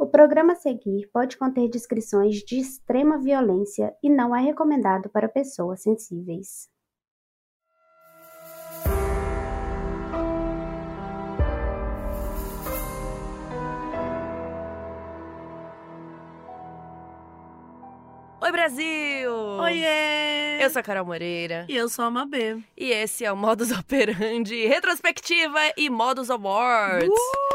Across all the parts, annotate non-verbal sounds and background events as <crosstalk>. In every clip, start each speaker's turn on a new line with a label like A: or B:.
A: O programa a seguir pode conter descrições de extrema violência e não é recomendado para pessoas sensíveis.
B: Oi, Brasil!
C: Oiê!
B: Eu sou a Carol Moreira.
C: E eu sou a Mabê.
B: E esse é o Modus Operandi Retrospectiva e Modus Awards.
C: Uh!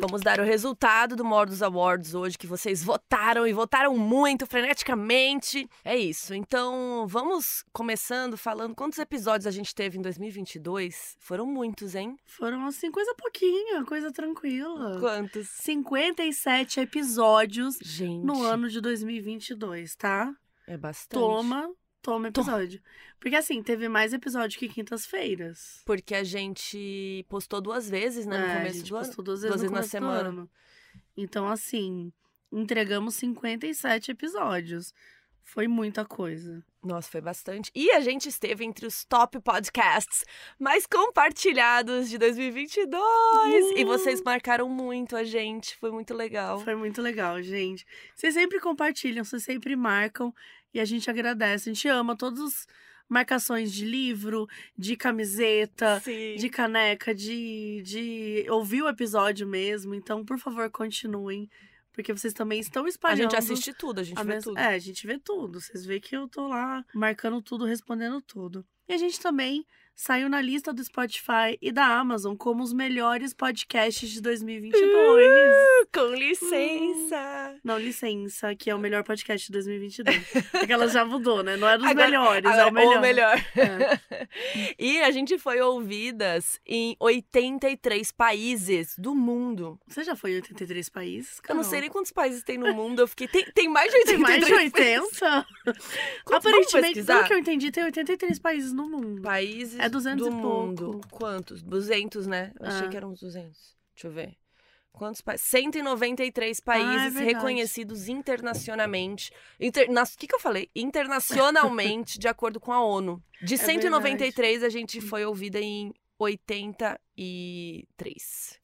B: Vamos dar o resultado do Modus Awards hoje, que vocês votaram e votaram muito, freneticamente. É isso. Então, vamos começando falando quantos episódios a gente teve em 2022. Foram muitos, hein?
C: Foram assim, coisa pouquinha, coisa tranquila.
B: Quantos?
C: 57 episódios
B: Gente.
C: no ano de 2022, tá?
B: É bastante.
C: Toma, toma episódio. Porque assim, teve mais episódio que quintas-feiras.
B: Porque a gente postou duas vezes, né? No
C: É, a
B: começo
C: gente
B: do ano.
C: postou duas vezes,
B: duas vezes na semana.
C: Então, assim, entregamos 57 episódios. Foi muita coisa.
B: Nossa, foi bastante. E a gente esteve entre os top podcasts mais compartilhados de 2022. E
C: Uh!
B: vocês marcaram muito a gente. Foi muito legal.
C: Foi muito legal, gente. Vocês sempre compartilham, vocês sempre marcam e a gente agradece. A gente ama todas as marcações de livro, de camiseta,
B: Sim.
C: de caneca, de, de ouvir o episódio mesmo. Então, por favor, continuem. Porque vocês também estão
B: A
C: espalhando.
B: gente assiste tudo, a gente
C: a
B: vê
C: mes-
B: tudo.
C: É, a gente vê tudo. Vocês veem que eu tô lá marcando tudo, respondendo tudo. E a gente também saiu na lista do Spotify e da Amazon como os melhores podcasts de 2022.
B: Com licença.
C: Não, licença, que é o melhor podcast de 2022. Porque ela já mudou, né? Não é dos
B: Agora-
C: melhores, é
B: Agora,
C: o melhor.
B: melhor.
C: É. <laughs>
B: e a gente foi ouvidas em 83 países do mundo.
C: Você já foi em 83 países?
B: Eu não
C: Carol?
B: sei nem quantos países tem no mundo. Eu fiquei. Tem, tem mais de 83
C: Tem mais de
B: países.
C: 80?
B: Vamos
C: Aparentemente, pelo que eu entendi, tem 83 países no mundo.
B: Países
C: É 200
B: do
C: e
B: mundo.
C: pouco.
B: Quantos? 200, né? Eu achei
C: Ah.
B: que eram uns 200. Deixa eu ver. Quantos países? 193 países
C: Ah, verdade.
B: reconhecidos internacionalmente. Inter... nas- O que, que eu falei? Internacionalmente, <laughs> de acordo com a ONU. De
C: É
B: 193, a gente foi ouvida em 83.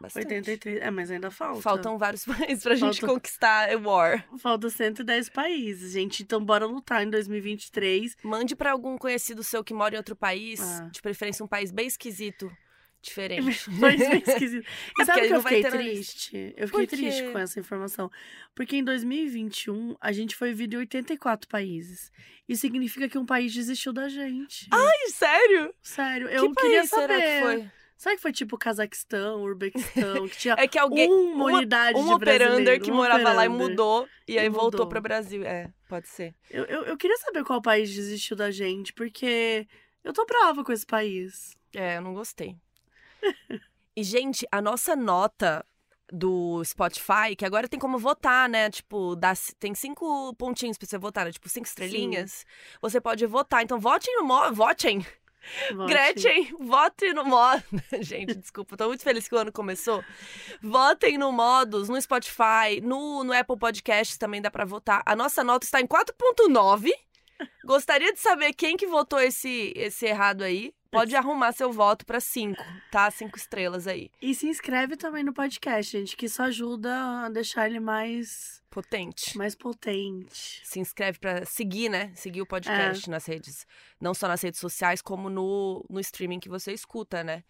B: Bastante.
C: 83. É, mas ainda falta.
B: Faltam vários <laughs> países pra gente
C: Falta-
B: conquistar a War.
C: Faltam 110 países, gente. Então, bora lutar em 2023.
B: Mande pra algum conhecido seu que mora em outro país,
C: Ah.
B: de preferência um país bem esquisito, diferente. <laughs>
C: Mas bem esquisito. <laughs> E
B: Porque
C: sabe que eu fiquei triste? Eu fiquei triste com essa informação. Porque em 2021, a gente foi ouvido em 84 países. Isso significa que um país desistiu da gente.
B: Ai, sério?
C: Sério, eu
B: que
C: queria
B: país
C: saber.
B: será que foi?
C: Sabe que foi tipo Cazaquistão, Urbequistão, que tinha <laughs>
B: É que alguém.
C: uma
B: uma-
C: unidade
B: um
C: de
B: operander
C: brasileiro,
B: que
C: um
B: morava lá e
C: operander.
B: mudou. E aí
C: E
B: voltou
C: mudou.
B: pro Brasil. É, pode ser.
C: Eu, eu, eu queria saber qual país desistiu da gente, porque eu tô brava com esse país.
B: É, eu não gostei. e, gente, a nossa nota do Spotify, que agora tem como votar, né? Tipo, dá, tem cinco pontinhos pra você votar, né? Tipo, cinco estrelinhas. Você pode votar. Então, votem no. Votem!
C: Vote.
B: Gretchen, vote no modo. <laughs> Gente, desculpa, tô muito feliz que o ano começou. Votem no Modus, no Spotify, no, no Apple Podcasts também dá pra votar. A nossa nota está em 4.9. Gostaria de saber quem que votou esse, esse errado aí. Pode arrumar seu voto pra 5, tá? Cinco estrelas aí.
C: E se inscreve também no podcast, gente, que isso ajuda a deixar ele mais,
B: Potente.
C: mais potente.
B: Se inscreve pra seguir, né? Seguir o podcast nas redes. Não só nas redes sociais, como no, no streaming que você escuta, né?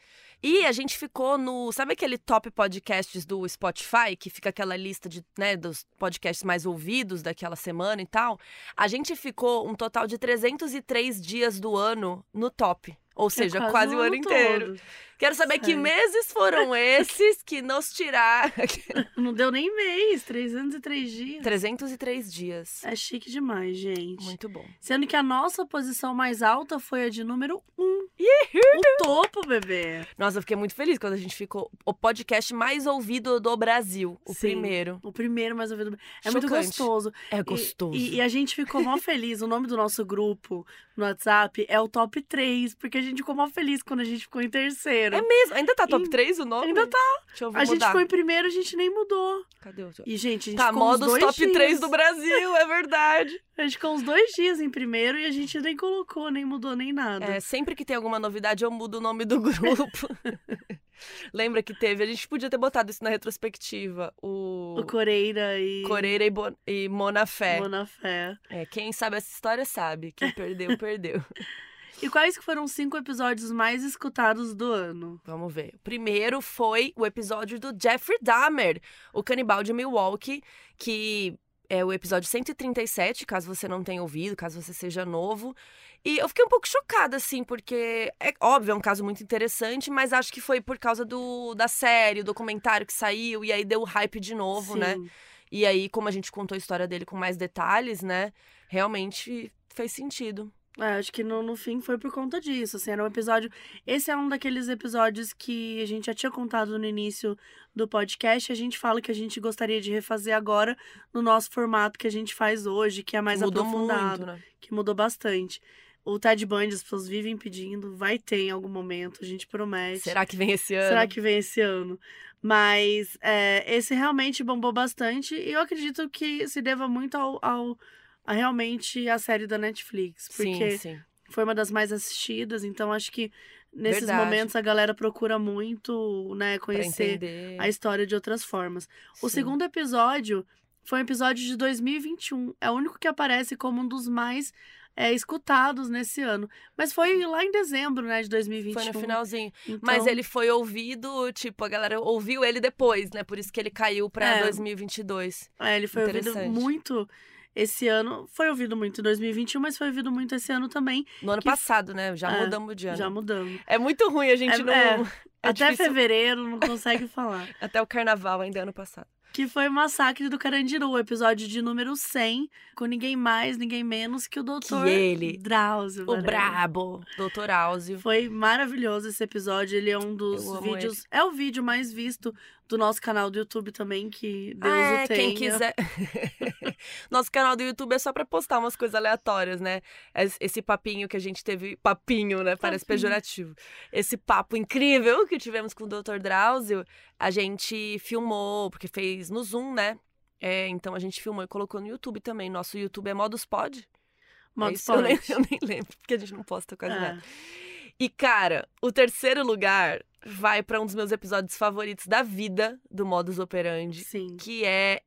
B: E a gente ficou no. Sabe aquele top podcasts do Spotify, que fica aquela lista de, né, dos podcasts mais ouvidos daquela semana e tal? A gente ficou um total de 303 dias do ano no top. Ou seja,
C: É
B: quase, o ano inteiro. Quero saber que
C: Sério.
B: meses foram <laughs> esses que nos tiraram. <laughs>
C: Não deu nem mês, 303 dias.
B: 303 dias.
C: É chique demais, gente.
B: Muito bom.
C: Sendo que a nossa posição mais alta foi a de número 1. O topo, bebê.
B: Nossa, eu fiquei muito feliz quando a gente ficou o podcast mais ouvido do Brasil, o
C: Sim.
B: primeiro.
C: O primeiro mais ouvido. É muito
B: Chocante.
C: gostoso.
B: É
C: E-
B: gostoso.
C: E, e a gente ficou mó feliz. O nome do nosso grupo no WhatsApp é o Top 3, porque a gente ficou mó feliz quando a gente ficou em terceiro.
B: É mesmo? Ainda tá top
C: Em-
B: 3 o nome?
C: Ainda tá.
B: Deixa eu
C: A gente ficou em primeiro, a gente nem mudou.
B: Cadê o
C: E, gente, a gente
B: Tá, modos top
C: dias.
B: 3 do Brasil, é verdade. <laughs>
C: A gente ficou uns dois dias em primeiro e a gente nem colocou, nem mudou, nem nada.
B: É, sempre que tem alguma novidade, eu mudo o nome do grupo. <laughs> Lembra que teve? A gente podia ter botado isso na retrospectiva. O,
C: o Coreira e.
B: Coreira e, Bo... e Monafé.
C: Monafé.
B: É, quem sabe essa história sabe. Quem perdeu, perdeu. <laughs>
C: E quais que foram os cinco episódios mais escutados do ano?
B: Vamos ver. O primeiro foi o episódio do Jeffrey Dahmer, o canibal de Milwaukee, que é o episódio 137, caso você não tenha ouvido, caso você seja novo. E eu fiquei um pouco chocada, assim, porque é óbvio, é um caso muito interessante, mas acho que foi por causa do, da série, o documentário que saiu, e aí deu hype de novo, né?
C: Sim.
B: E aí, como a gente contou a história dele com mais detalhes, né? Realmente fez sentido.
C: É, acho que no, no fim foi por conta disso, assim, era um episódio... Esse é um daqueles episódios que a gente já tinha contado no início do podcast, a gente fala que a gente gostaria de refazer agora no nosso formato que a gente faz hoje, que é mais
B: Mudou
C: aprofundado,
B: muito, né?
C: que mudou bastante. O Ted Bundy, as pessoas vivem pedindo, vai ter em algum momento, a gente promete.
B: Será que vem esse ano?
C: Será que vem esse ano? Mas é, esse realmente bombou bastante e eu acredito que se deva muito ao, ao a realmente a série da Netflix. Porque
B: Sim, sim.
C: foi uma das mais assistidas, então acho que nesses
B: Verdade.
C: momentos a galera procura muito, né, conhecer a história de outras formas. O
B: Sim.
C: segundo episódio foi um episódio de 2021. É o único que aparece como um dos mais é, escutados nesse ano. Mas foi lá em dezembro, né, de 2021.
B: Foi no finalzinho.
C: Então,
B: Mas ele foi ouvido, tipo, a galera ouviu ele depois, né? Por isso que ele caiu pra
C: É.
B: 2022.
C: É, ele foi ouvido muito esse ano. Foi ouvido muito em 2021, mas foi ouvido muito esse ano também.
B: No ano
C: Que-
B: passado, né? Já
C: É,
B: mudamos de ano.
C: Já mudamos.
B: É muito ruim a gente
C: É-
B: não.
C: é.
B: é
C: Até
B: difícil-
C: fevereiro não consegue falar. <laughs>
B: Até o carnaval ainda é ano passado.
C: Que foi o Massacre do Carandiru, o episódio de número 100, com ninguém mais, ninguém menos que o doutor
B: ele,
C: Drauzio.
B: O
C: Varela.
B: brabo, Doutor Áuzio.
C: Foi maravilhoso esse episódio. Ele é um dos vídeos. É o vídeo mais visto do nosso canal do YouTube também, que Deus
B: Ah, é,
C: o tenha.
B: quem quiser. <laughs> Nosso canal do YouTube é só pra postar umas coisas aleatórias, né? Es- Esse papinho que a gente teve. Papinho, né? Parece
C: Papinho.
B: pejorativo. Esse papo incrível que tivemos com o Dr. Drauzio, a gente filmou, porque fez no Zoom, né? É, então a gente filmou e colocou no YouTube também. Nosso YouTube é Modus Pod. É
C: Modos
B: isso? eu, nem,
C: Pod.
B: eu nem lembro, porque a gente não posta quase
C: É.
B: nada. E, cara, o terceiro lugar vai pra um dos meus episódios favoritos da vida do Modus Operandi
C: Sim.
B: que é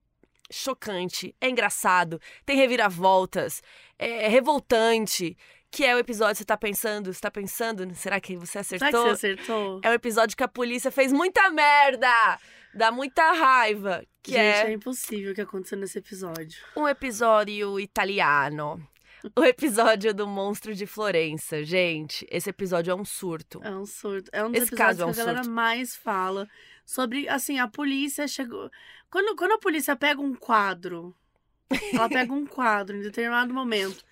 B: chocante, é engraçado, tem reviravoltas, é revoltante, que é o episódio você tá pensando, você tá pensando, será que você
C: Será que
B: acertou?
C: você acertou?
B: É o episódio que a polícia fez muita merda, dá muita raiva, que
C: Gente,
B: é
C: é impossível o que aconteceu nesse episódio.
B: um episódio italiano. <laughs> O episódio do monstro de Florença, gente. Esse episódio é um surto.
C: É um surto. É um dos
B: Esse
C: episódios
B: caso é um
C: que a galera
B: surto.
C: mais fala sobre, assim, a polícia chegou. Quando, quando a polícia pega um quadro, ela pega um quadro em determinado momento.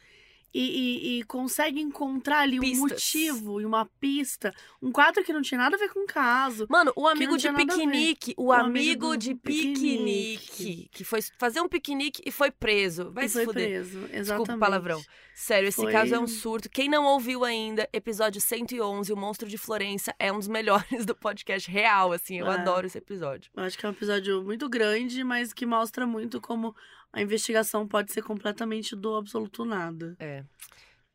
C: E, e- e consegue encontrar ali um
B: Pistas.
C: motivo e uma pista. Um quadro que não tinha nada a ver com o caso.
B: Mano, o amigo de piquenique, o,
C: O amigo
B: amigo de
C: piquenique.
B: piquenique, que foi fazer um piquenique e foi preso. Vai
C: e
B: se
C: foi
B: fuder.
C: preso. Exatamente.
B: Desculpa o palavrão. Sério, esse
C: Foi-
B: caso é um surto. Quem não ouviu ainda, episódio 111, O Monstro de Florença, é um dos melhores <laughs> do podcast real, assim. Eu
C: É.
B: adoro esse episódio.
C: Eu acho que é um episódio muito grande, mas que mostra muito como a investigação pode ser completamente do absoluto nada.
B: É.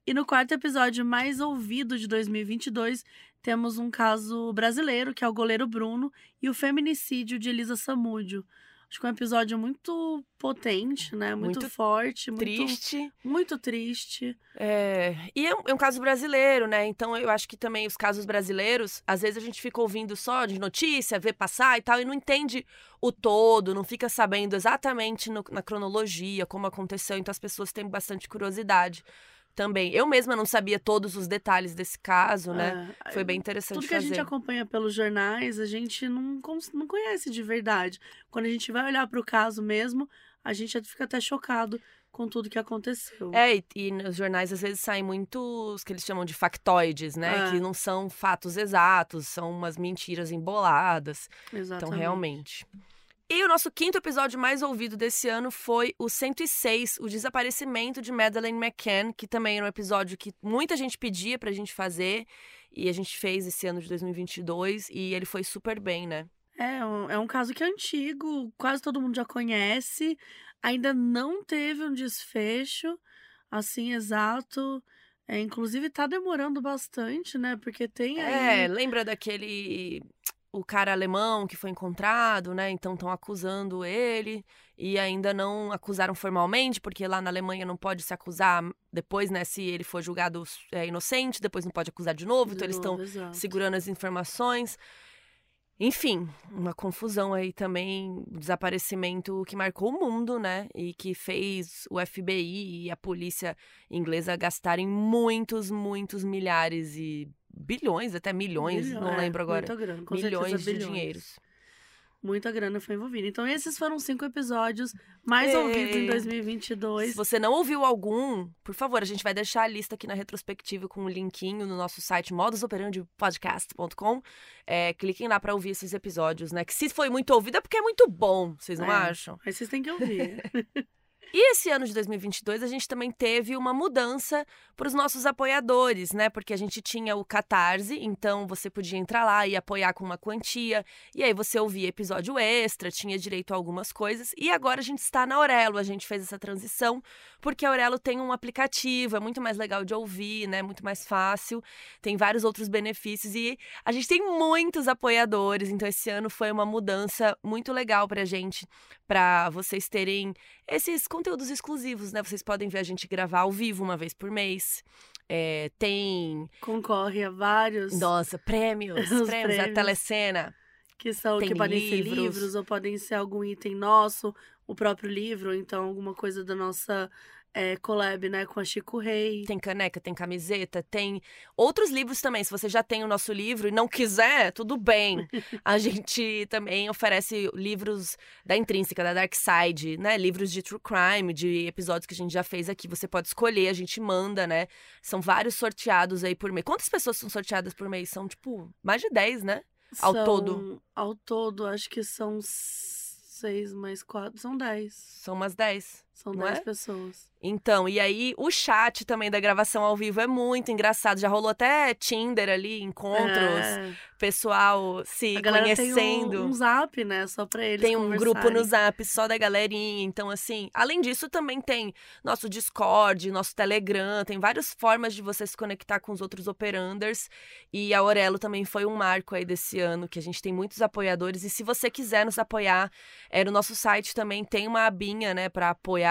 C: E no quarto episódio mais ouvido de 2022, temos um caso brasileiro, que é o goleiro Bruno, e o feminicídio de Elisa Samúdio. Acho que é um episódio muito potente, né? Muito,
B: Muito
C: forte, muito
B: Triste.
C: muito triste.
B: É, e é um, é um caso brasileiro, né? Então eu acho que também os casos brasileiros, às vezes a gente fica ouvindo só de notícia, vê passar e tal, e não entende o todo, não fica sabendo exatamente no- na cronologia como aconteceu. Então as pessoas têm bastante curiosidade também. Eu mesma não sabia todos os detalhes desse caso, né?
C: É,
B: Foi bem interessante
C: Tudo que a gente acompanha pelos jornais, a gente não, não conhece de verdade. Quando a gente vai olhar para o caso mesmo, a gente fica até chocado com tudo que aconteceu.
B: É, e, e nos jornais às vezes saem muitos que eles chamam de factoides, né?
C: É.
B: Que não são fatos exatos, são umas mentiras emboladas.
C: Exatamente.
B: Então, realmente. E o nosso quinto episódio mais ouvido desse ano foi o 106, o desaparecimento de Madeleine McCann, que também era um episódio que muita gente pedia pra gente fazer. E a gente fez esse ano de 2022 e ele foi super bem, né?
C: É um, é um caso que é antigo, quase todo mundo já conhece. Ainda não teve um desfecho assim exato. É, inclusive tá demorando bastante, né? Porque tem aí.
B: É, lembra daquele. O cara alemão que foi encontrado, né? Então estão acusando ele e ainda não acusaram formalmente, porque lá na Alemanha não pode se acusar depois, né? Se ele for julgado é, inocente, depois não pode acusar de novo. De então novo, eles estão segurando as informações. Enfim, uma confusão aí também, desaparecimento que marcou o mundo, né? E que fez o FBI e a polícia inglesa gastarem muitos, muitos milhares e bilhões, até milhões, não é, lembro agora.
C: Grana,
B: milhões de dinheiros
C: muita grana foi envolvida. Então, esses foram cinco episódios mais Ei. ouvidos em 2022.
B: Se você não ouviu algum, por favor, a gente vai deixar a lista aqui na retrospectiva com um linkinho no nosso site modusoperandipodcast.com. É, cliquem lá para ouvir esses episódios, né? Que se foi muito ouvido é porque é muito bom, vocês não é, acham?
C: Mas vocês têm que ouvir. <laughs>
B: E esse ano de 2022 a gente também teve uma mudança para os nossos apoiadores, né? Porque a gente tinha o Catarse, então você podia entrar lá e apoiar com uma quantia, e aí você ouvia episódio extra, tinha direito a algumas coisas. E agora a gente está na Aurelo, a gente fez essa transição, porque a Aurelo tem um aplicativo, é muito mais legal de ouvir, né? Muito mais fácil, tem vários outros benefícios e a gente tem muitos apoiadores, então esse ano foi uma mudança muito legal para gente, para vocês terem esses conteúdos exclusivos, né? Vocês podem ver a gente gravar ao vivo uma vez por mês. É, tem.
C: Concorre a vários.
B: Nossa, prêmios. <laughs> prêmios, prêmios, a telecena.
C: Que são tem que podem livros. ser livros, ou podem ser algum item nosso, o próprio livro, então alguma coisa da nossa é, collab, né, com a Chico Rei.
B: Tem caneca, tem camiseta, tem outros livros também. Se você já tem o nosso livro e não quiser, tudo bem. <laughs> a gente também oferece livros da Intrínseca, da Dark Side, né? Livros de true crime, de episódios que a gente já fez aqui. Você pode escolher, a gente manda, né? São vários sorteados aí por mês. Quantas pessoas são sorteadas por mês? São, tipo, mais de 10, né? Ao
C: são,
B: todo.
C: Ao todo, acho que são seis mais quatro, são dez.
B: São umas dez.
C: São dez é? pessoas.
B: Então, e aí o chat também da gravação ao vivo é muito engraçado. Já rolou até Tinder ali, encontros, é. pessoal se conhecendo. Tem
C: um, um, zap, né? Só pra eles.
B: Tem um grupo no zap só da galerinha. Então, assim, além disso, também tem nosso Discord, nosso Telegram, tem várias formas de você se conectar com os outros operanders. E a Aurelo também foi um marco aí desse ano, que a gente tem muitos apoiadores. E se você quiser nos apoiar, é, no nosso site também tem uma abinha, né, pra apoiar.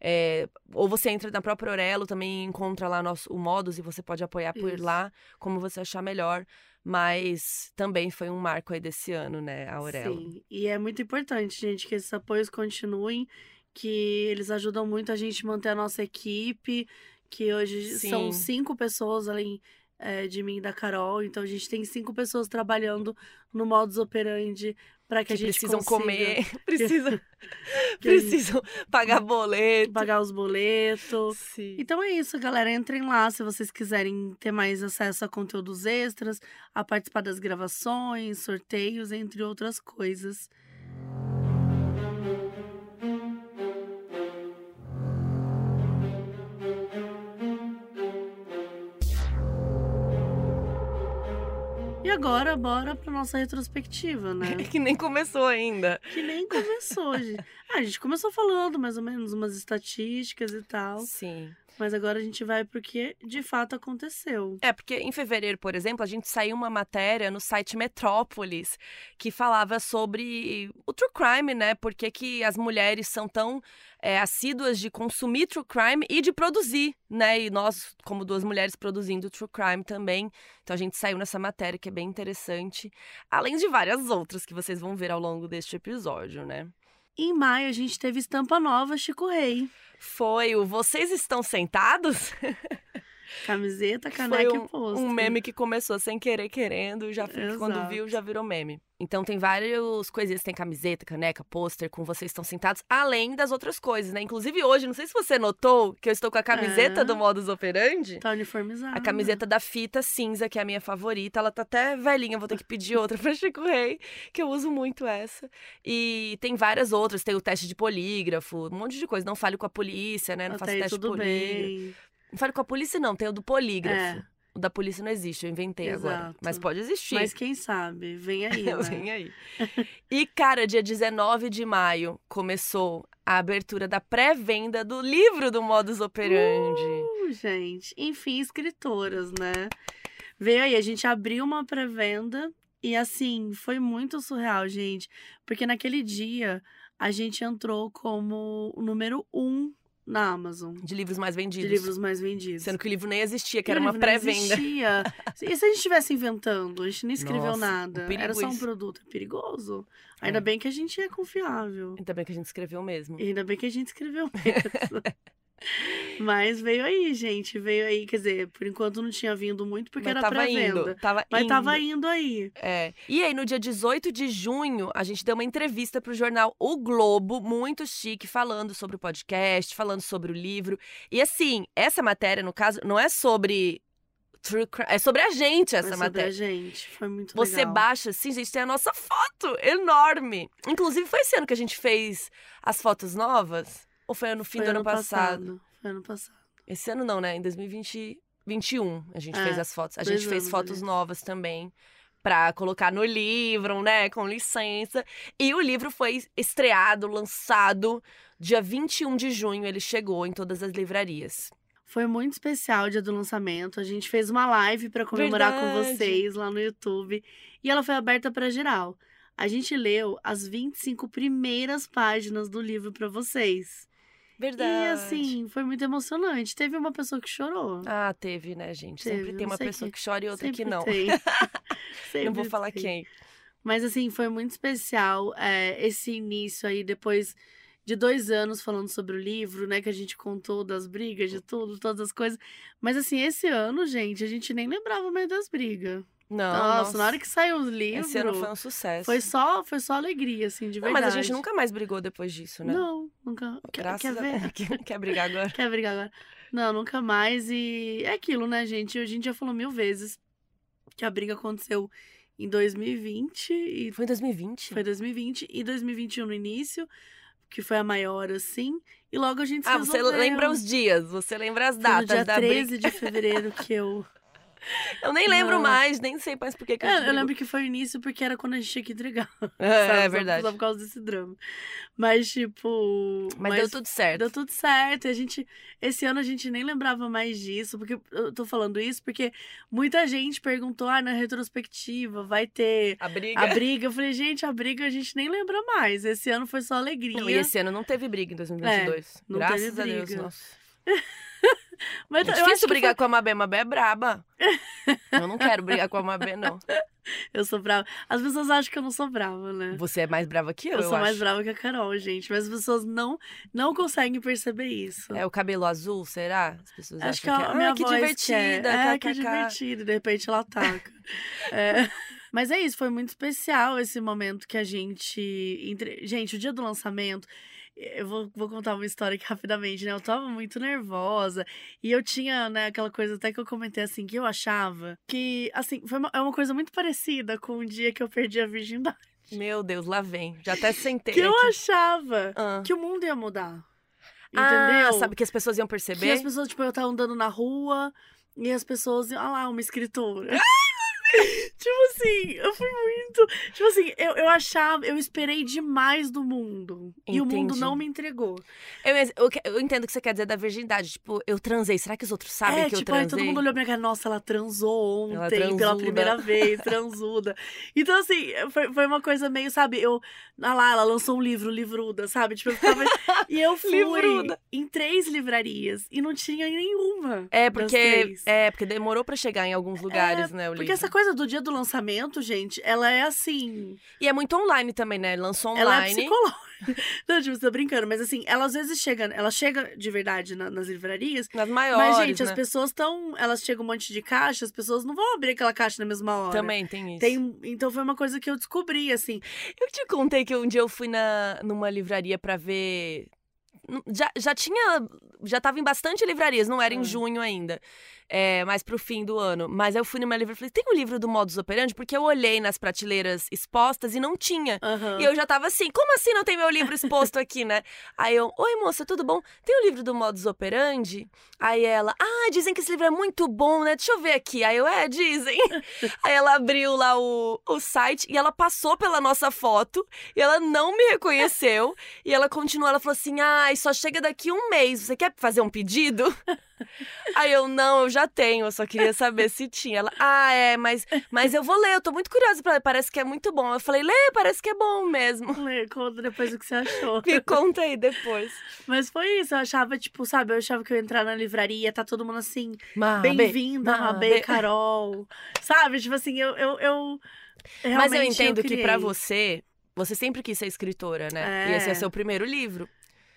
B: É, ou você entra na própria Orelo, também encontra lá nosso, o Modus e você pode apoiar por Isso. lá, como você achar melhor. Mas também foi um marco aí desse ano, né, a Aurelo.
C: Sim, e é muito importante, gente, que esses apoios continuem, que eles ajudam muito a gente manter a nossa equipe, que hoje Sim. são cinco pessoas além é, de mim e da Carol. Então a gente tem cinco pessoas trabalhando no modus operandi para que, que, a gente
B: precisam
C: consiga...
B: comer, <laughs> <laughs> precisam, <laughs> precisam pagar boleto,
C: pagar os boletos.
B: Sim.
C: Então é isso, galera. Entrem lá se vocês quiserem ter mais acesso a conteúdos extras, a participar das gravações, sorteios, entre outras coisas. E agora, bora pra nossa retrospectiva, né? <laughs>
B: que nem começou ainda.
C: Que nem começou, gente. Ah, a gente começou falando mais ou menos umas estatísticas e tal.
B: Sim.
C: Mas agora a gente vai porque de fato aconteceu.
B: É, porque em fevereiro, por exemplo, a gente saiu uma matéria no site Metrópolis que falava sobre o true crime, né? Por que, que as mulheres são tão é, assíduas de consumir true crime e de produzir, né? E nós, como duas mulheres, produzindo true crime também. Então a gente saiu nessa matéria que é bem interessante. Além de várias outras que vocês vão ver ao longo deste episódio, né?
C: Em maio, a gente teve estampa nova Chico Rei.
B: Foi o Vocês Estão Sentados? <laughs>
C: Camiseta, caneca
B: um,
C: e pôster.
B: um meme que começou sem querer, querendo, já quando viu, já virou meme. Então tem várias coisinhas, tem camiseta, caneca, pôster, com vocês estão sentados, além das outras coisas, né? Inclusive hoje, não sei se você notou que eu estou com a camiseta é. do Modus Operandi.
C: Tá uniformizada.
B: A camiseta da fita cinza, que é a minha favorita. Ela tá até velhinha, vou ter que pedir outra pra <laughs> Chico Rei, que eu uso muito essa. E tem várias outras, tem o teste de polígrafo, um monte de coisa. Não fale com a polícia, né? Não faça teste de polígrafo. Bem. Não fale com a polícia, não, tem o do polígrafo. É. O da polícia não existe, eu inventei Exato. agora. Mas pode existir.
C: Mas quem sabe? Vem aí, <laughs> né?
B: Vem aí. E, cara, dia 19 de maio começou a abertura da pré-venda do livro do Modus Operandi.
C: Uh, gente. Enfim, escritoras, né? Veio aí, a gente abriu uma pré-venda E assim, foi muito surreal, gente. Porque naquele dia a gente entrou como o número um na Amazon.
B: De livros mais vendidos.
C: De livros mais vendidos.
B: Sendo que o livro nem existia, que e era uma pré-venda.
C: existia. <laughs> e se a gente estivesse inventando? A gente não escreveu Nossa, nada. Era só um produto. É perigoso. Ainda é. bem que a gente é confiável.
B: Ainda bem que a gente escreveu mesmo.
C: E ainda bem que a gente escreveu mesmo. <laughs> Mas veio aí, gente. Veio aí, quer dizer, por enquanto não tinha vindo muito porque Mas era pré-venda. Mas
B: indo.
C: tava indo aí.
B: É. E aí, no dia 18 de junho, a gente deu uma entrevista pro jornal O Globo, muito chique, falando sobre o podcast, falando sobre o livro. E assim, essa matéria, no caso, não é sobre True crime. É sobre a gente essa é sobre matéria.
C: Sobre a gente. Foi muito
B: Você
C: legal.
B: baixa, assim, gente, tem a nossa foto enorme. Inclusive, foi esse ano que a gente fez as fotos novas. Ou foi no fim foi do ano, ano passado? passado?
C: Foi ano passado.
B: Esse ano não, né? Em 2021 a gente é, fez as fotos. A gente fez fotos ali. novas também para colocar no livro, né, com licença. E o livro foi estreado, lançado dia 21 de junho, ele chegou em todas as livrarias.
C: Foi muito especial o dia do lançamento. A gente fez uma live para comemorar Verdade. com vocês lá no YouTube e ela foi aberta para geral. A gente leu as 25 primeiras páginas do livro para vocês.
B: Verdade.
C: E assim, foi muito emocionante. Teve uma pessoa que chorou.
B: Ah, teve, né, gente? Teve, Sempre tem uma pessoa que... que... chora e outra que não. <laughs> Não vou falar tem. quem.
C: Mas assim, foi muito especial é, esse início aí, depois de dois anos falando sobre o livro, né? Que a gente contou das brigas, de tudo, todas as coisas. Mas assim, esse ano, gente, a gente nem lembrava mais das brigas.
B: Não.
C: Nossa, nossa, na hora que saiu os livros.
B: Esse ano foi um sucesso.
C: Foi só, foi só alegria, assim, de verdade. Não,
B: mas a gente nunca mais brigou depois disso, né?
C: Não, nunca.
B: Graças
C: quer,
B: quer ver? quer, <laughs> quer brigar agora?
C: Quer brigar agora? Não, nunca mais. E é aquilo, né, gente? A gente já falou mil vezes que a briga aconteceu em 2020. E...
B: Foi em 2020?
C: Foi 2020 e 2021 no início, que foi a maior, assim. E logo a gente
B: Ah, você lembra os dias, você lembra as datas
C: foi no dia
B: da
C: 13
B: briga.
C: de fevereiro que eu <laughs> <laughs>
B: Eu nem lembro não. mais, nem sei mais por que, que
C: é, Eu lembro que foi início porque era quando a gente tinha que entregar. <laughs>
B: É, sabe? é verdade.
C: Só por causa desse drama. Mas, tipo.
B: Mas, mas, deu tudo certo.
C: Deu tudo certo. E a gente. Esse ano a gente nem lembrava mais disso. Porque eu tô falando isso porque muita gente perguntou: ah, na retrospectiva vai ter.
B: A briga.
C: A briga. Eu falei, gente, a briga a gente nem lembra mais. Esse ano foi só alegria. Não,
B: e esse ano não teve briga em 2022. É, não Graças teve briga. a Deus, nossa. <laughs> Mas é difícil brigar foi... com a Mabê. A Mabê é braba. eu não quero brigar com a Mabê, não. <laughs>
C: Eu sou brava. As pessoas acham que eu não sou brava, né?
B: Você é mais brava que eu,
C: eu.
B: Eu
C: sou
B: acho.
C: mais brava que a Carol, gente. Mas as pessoas não, não conseguem perceber isso.
B: É o cabelo azul, será? As pessoas
C: Acho
B: acham
C: que,
B: que,
C: a minha
B: ah, que divertida.
C: Quer. É, que divertida. De repente ela ataca. <laughs> é. Mas é isso, foi muito especial esse momento que a gente. Entre... Gente, o dia do lançamento. Eu vou, vou contar uma história aqui <laughs> rapidamente, né? Eu tava muito nervosa. E eu tinha, né, aquela coisa até que eu comentei assim, que eu achava que, assim, foi uma, é uma coisa muito parecida com o dia que eu perdi a virgindade.
B: Meu Deus, lá vem. Já até sentei.
C: Que
B: aqui.
C: eu achava ah. que o mundo ia mudar. Entendeu?
B: Ah, sabe que as pessoas iam perceber? Que
C: as pessoas, tipo, eu tava andando na rua e as pessoas iam, ah lá, uma escritora. <laughs> <laughs> tipo assim, eu fui muito. Tipo assim, eu, eu achava, eu esperei demais do mundo. Entendi. E o mundo não me entregou.
B: Eu, eu, eu, entendo o que você quer dizer da virgindade. Tipo, eu transei. Será que os outros sabem
C: é,
B: que
C: tipo,
B: eu transei?
C: Aí todo mundo olhou pra minha cara, nossa, ela transou ontem ela pela primeira vez, <laughs> transuda. Então, assim, foi, foi uma coisa meio, sabe, eu. Ah lá, ela lançou um livro, livruda, sabe? Tipo, eu ficava. e eu <laughs> fui livruda. em três livrarias e não tinha nenhuma.
B: É, porque. É, porque demorou pra chegar em alguns lugares,
C: é,
B: né? O
C: porque
B: livro.
C: essa coisa do dia do lançamento, gente, ela é assim.
B: E é muito online também, né? Lançou online.
C: Ela é psicológica. <laughs> Não, tipo, você tá brincando, mas assim, ela às vezes chega, ela chega de verdade na, nas livrarias.
B: Nas maiores.
C: Mas, gente,
B: né?
C: as pessoas estão. Elas chegam um monte de caixa, as pessoas não vão abrir aquela caixa na mesma hora.
B: Também tem isso.
C: Tem, então foi uma coisa que eu descobri, assim.
B: Eu te contei que um dia eu fui na, numa livraria para ver. Já, já tinha. Já tava em bastante livrarias, não era em junho ainda é, mais pro fim do ano. Mas eu fui numa livraria e falei, tem o um livro do Modus Operandi? Porque eu olhei nas prateleiras expostas e não tinha.
C: Uhum.
B: E eu já tava assim, como assim não tem meu livro exposto aqui, né? Aí eu, oi moça, tudo bom? Tem o um livro do Modus Operandi? Aí ela, ah, dizem que esse livro é muito bom, né? Deixa eu ver aqui. Aí eu, é, dizem. <laughs> Aí ela abriu lá o, o site e ela passou pela nossa foto e ela não me reconheceu. e ela continuou, ela falou assim, ai, só chega daqui um mês. Você quer quer fazer um pedido? <laughs> Aí eu, não, eu já tenho, eu só queria saber se tinha. Ela, ah, é, mas, mas eu vou ler, eu tô muito curiosa pra ler, parece que é muito bom. Eu falei, lê, parece que é bom mesmo.
C: Lê, conta depois o que você achou. <laughs>
B: Me conta aí depois.
C: Mas foi isso, eu achava, tipo, sabe, eu achava que eu ia entrar na livraria, tá todo mundo assim, bem-vinda, Mabê, <laughs> Carol. Sabe, tipo assim, eu, eu, eu
B: Mas eu entendo eu que para você, você sempre quis ser escritora, né? É. E esse é seu primeiro livro.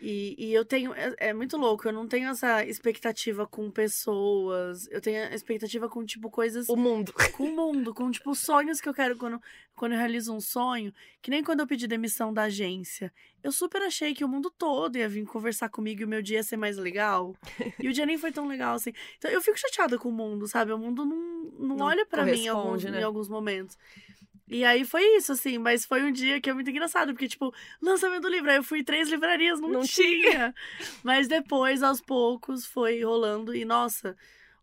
C: E, e eu tenho. É, é, muito louco, eu não tenho essa expectativa com pessoas. Eu tenho a expectativa com, tipo, coisas.
B: O mundo. <laughs>
C: Com o mundo, com, tipo, sonhos que eu quero quando, quando eu realizo um sonho. Que nem quando eu pedi demissão da agência. Eu super achei que o mundo todo ia vir conversar comigo e o meu dia ia ser mais legal. e o dia nem foi tão legal assim. Então eu fico chateada com o mundo, sabe? O mundo não, não, não olha para mim em alguns, né? em alguns momentos. E aí foi isso, assim, mas foi um dia que é muito engraçado, porque, tipo, lançamento do livro, aí eu fui três livrarias, não, não tinha. tinha. <laughs> Mas depois, aos poucos, foi rolando, e nossa,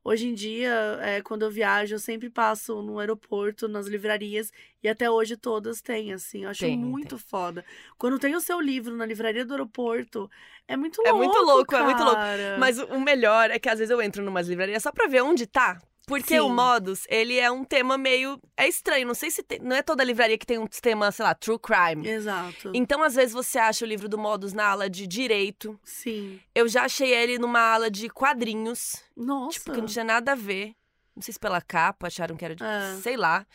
C: hoje em dia, é, quando eu viajo, eu sempre passo no aeroporto, nas livrarias, e até hoje todas têm, assim, eu acho tem, muito tem. foda. Quando tem o seu livro na livraria do aeroporto, é muito louco. É muito louco, cara. é muito louco.
B: Mas o melhor é que às vezes eu entro numas livrarias só pra ver onde tá. Porque Sim. o modus, ele é um tema meio. É estranho. Não sei se. Tem... Não é toda livraria que tem um tema, sei lá, true crime.
C: Exato.
B: Então, às vezes, você acha o livro do modus na ala de direito.
C: Sim.
B: Eu já achei ele numa ala de quadrinhos.
C: Nossa.
B: Tipo, que não tinha nada a ver. Não sei se pela capa, acharam que era de. É. Sei lá.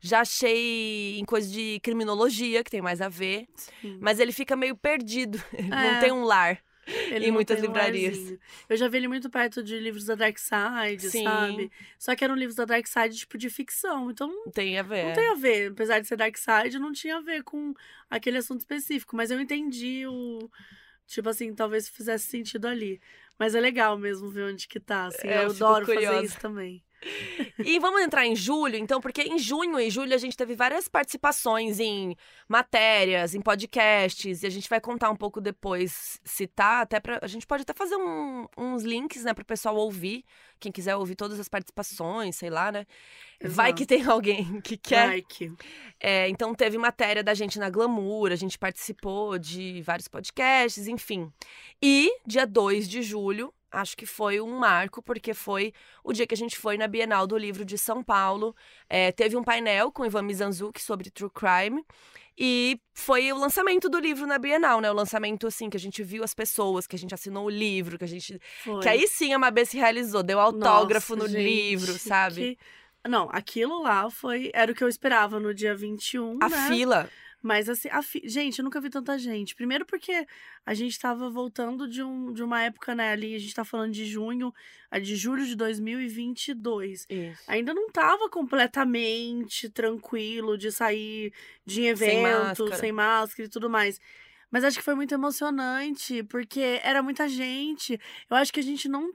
B: Já achei em coisa de criminologia, que tem mais a ver. Sim. Mas ele fica meio perdido. <laughs> É. Não tem um lar. <laughs> Ele em muitas livrarias. Um
C: eu já vi ele muito perto de livros da Dark Side, Sim. sabe? Só que eram livros da Dark Side, tipo, de ficção. Então.
B: Tem a ver.
C: Não tem a ver. Apesar de ser Dark Side, não tinha a ver com aquele assunto específico. Mas eu entendi o. Tipo assim, talvez fizesse sentido ali. Mas é legal mesmo ver onde que tá. Assim, é, eu, eu adoro fazer isso também.
B: E vamos entrar em julho, então, porque em junho e julho a gente teve várias participações em matérias, em podcasts, e a gente vai contar um pouco depois, citar, até para A gente pode até fazer um, uns links, né, para o pessoal ouvir. Quem quiser ouvir todas as participações, sei lá, né? Exato. Vai que tem <laughs> alguém que quer.
C: Vai que.
B: É, então teve matéria da gente na Glamour, a gente participou de vários podcasts, enfim. E dia 2 de julho acho que foi um marco, porque foi o dia que a gente foi na Bienal do Livro de São Paulo. É, teve um painel com Ivan Mizanzuki sobre True Crime. E foi o lançamento do livro na Bienal, né? O lançamento, assim, que a gente viu as pessoas, que a gente assinou o livro, que a gente. Foi. Que aí sim a Mabê se realizou, deu autógrafo Nossa, no gente, livro, sabe?
C: Que... Não, aquilo lá foi. Era o que eu esperava no dia 21.
B: A
C: né?
B: fila.
C: Mas assim, fi... gente, eu nunca vi tanta gente. Primeiro porque a gente tava voltando de, um, de uma época, né, ali, a gente tá falando de junho, de julho de 2022.
B: Isso.
C: Ainda não tava completamente tranquilo de sair de evento, sem máscara. sem máscara e tudo mais. Mas acho que foi muito emocionante, porque era muita gente. Eu acho que a gente não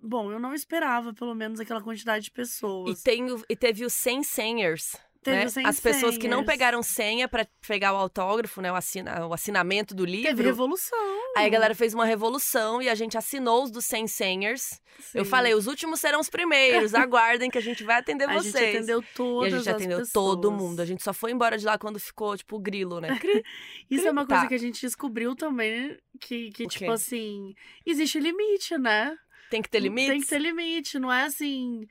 C: Bom, eu não esperava, pelo menos, aquela quantidade de pessoas.
B: E, tem, e teve os 100 seniors né? As pessoas que não pegaram senha para pegar o autógrafo, né? O, assina, o assinamento do livro.
C: Teve revolução.
B: Aí a galera fez uma revolução e a gente assinou os dos 100 seniors. Sim. Eu falei, os últimos serão os primeiros. Aguardem que a gente vai atender
C: a
B: vocês. <laughs>
C: A gente atendeu todas
B: E a gente atendeu
C: pessoas.
B: todo mundo. A gente só foi embora de lá quando ficou, tipo, o grilo, né? Cri, <laughs>
C: Isso é uma coisa que a gente descobriu também, que, que tipo assim, existe limite, né?
B: Tem que ter limite?
C: Tem que ter limite, não é assim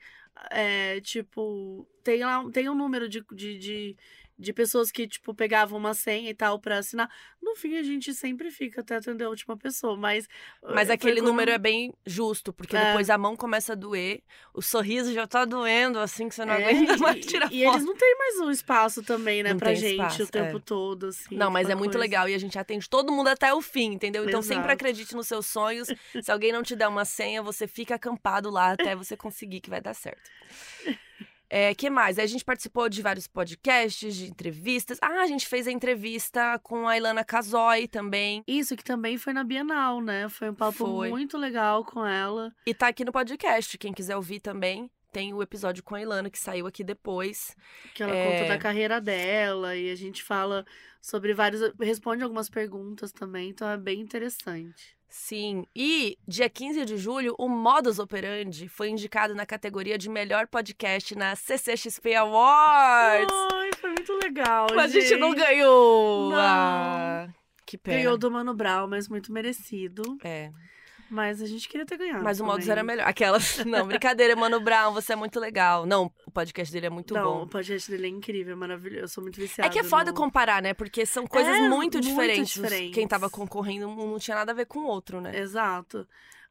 C: é, tipo, tem lá tem um número de, de, de, de, pessoas que, tipo, pegavam uma senha e tal para assinar. No fim, a gente sempre fica até atender a última pessoa, mas.
B: Mas eh, aquele número é bem justo, porque é. depois a mão começa a doer, o sorriso já tá doendo, assim, que você não é, aguenta mais tirar
C: e, foto. E eles não têm mais um espaço também, né, não pra gente espaço, o tempo é. todo, assim.
B: Não, mas é muito legal e a gente atende todo mundo até o fim, entendeu? Então Exato. sempre acredite nos seus sonhos. Se alguém não te der uma senha, você fica acampado lá até você conseguir, que vai dar certo. <laughs> É, que mais? A gente participou de vários podcasts, de entrevistas. Ah, a gente fez a entrevista com a Ilana Casoy também.
C: Isso, que também foi na Bienal, né? Foi um papo foi. muito legal com ela.
B: E tá aqui no podcast, quem quiser ouvir também. Tem o episódio com a Ilana que saiu aqui depois.
C: Que ela é... conta da carreira dela e a gente fala sobre vários. responde algumas perguntas também, então é bem interessante.
B: Sim, e dia 15 de julho, o Modus Operandi foi indicado na categoria de melhor podcast na CCXP Awards.
C: Ai, foi muito legal,
B: Mas
C: gente.
B: a gente não ganhou.
C: Não.
B: Ah, que pena.
C: Ganhou do Mano Brown, mas muito merecido.
B: É.
C: Mas a gente queria ter ganhado.
B: Mas o. Modus era melhor. Aquelas. Não, brincadeira, Mano Brown, você é muito legal. Não, o podcast dele é muito
C: Não,
B: bom.
C: o podcast dele é incrível, é maravilhoso. Eu sou muito viciada.
B: É que é foda
C: no...
B: comparar, né? Porque são coisas
C: É,
B: muito,
C: muito
B: diferentes.
C: diferentes.
B: Quem tava concorrendo não não tinha nada a ver com o outro, né?
C: Exato.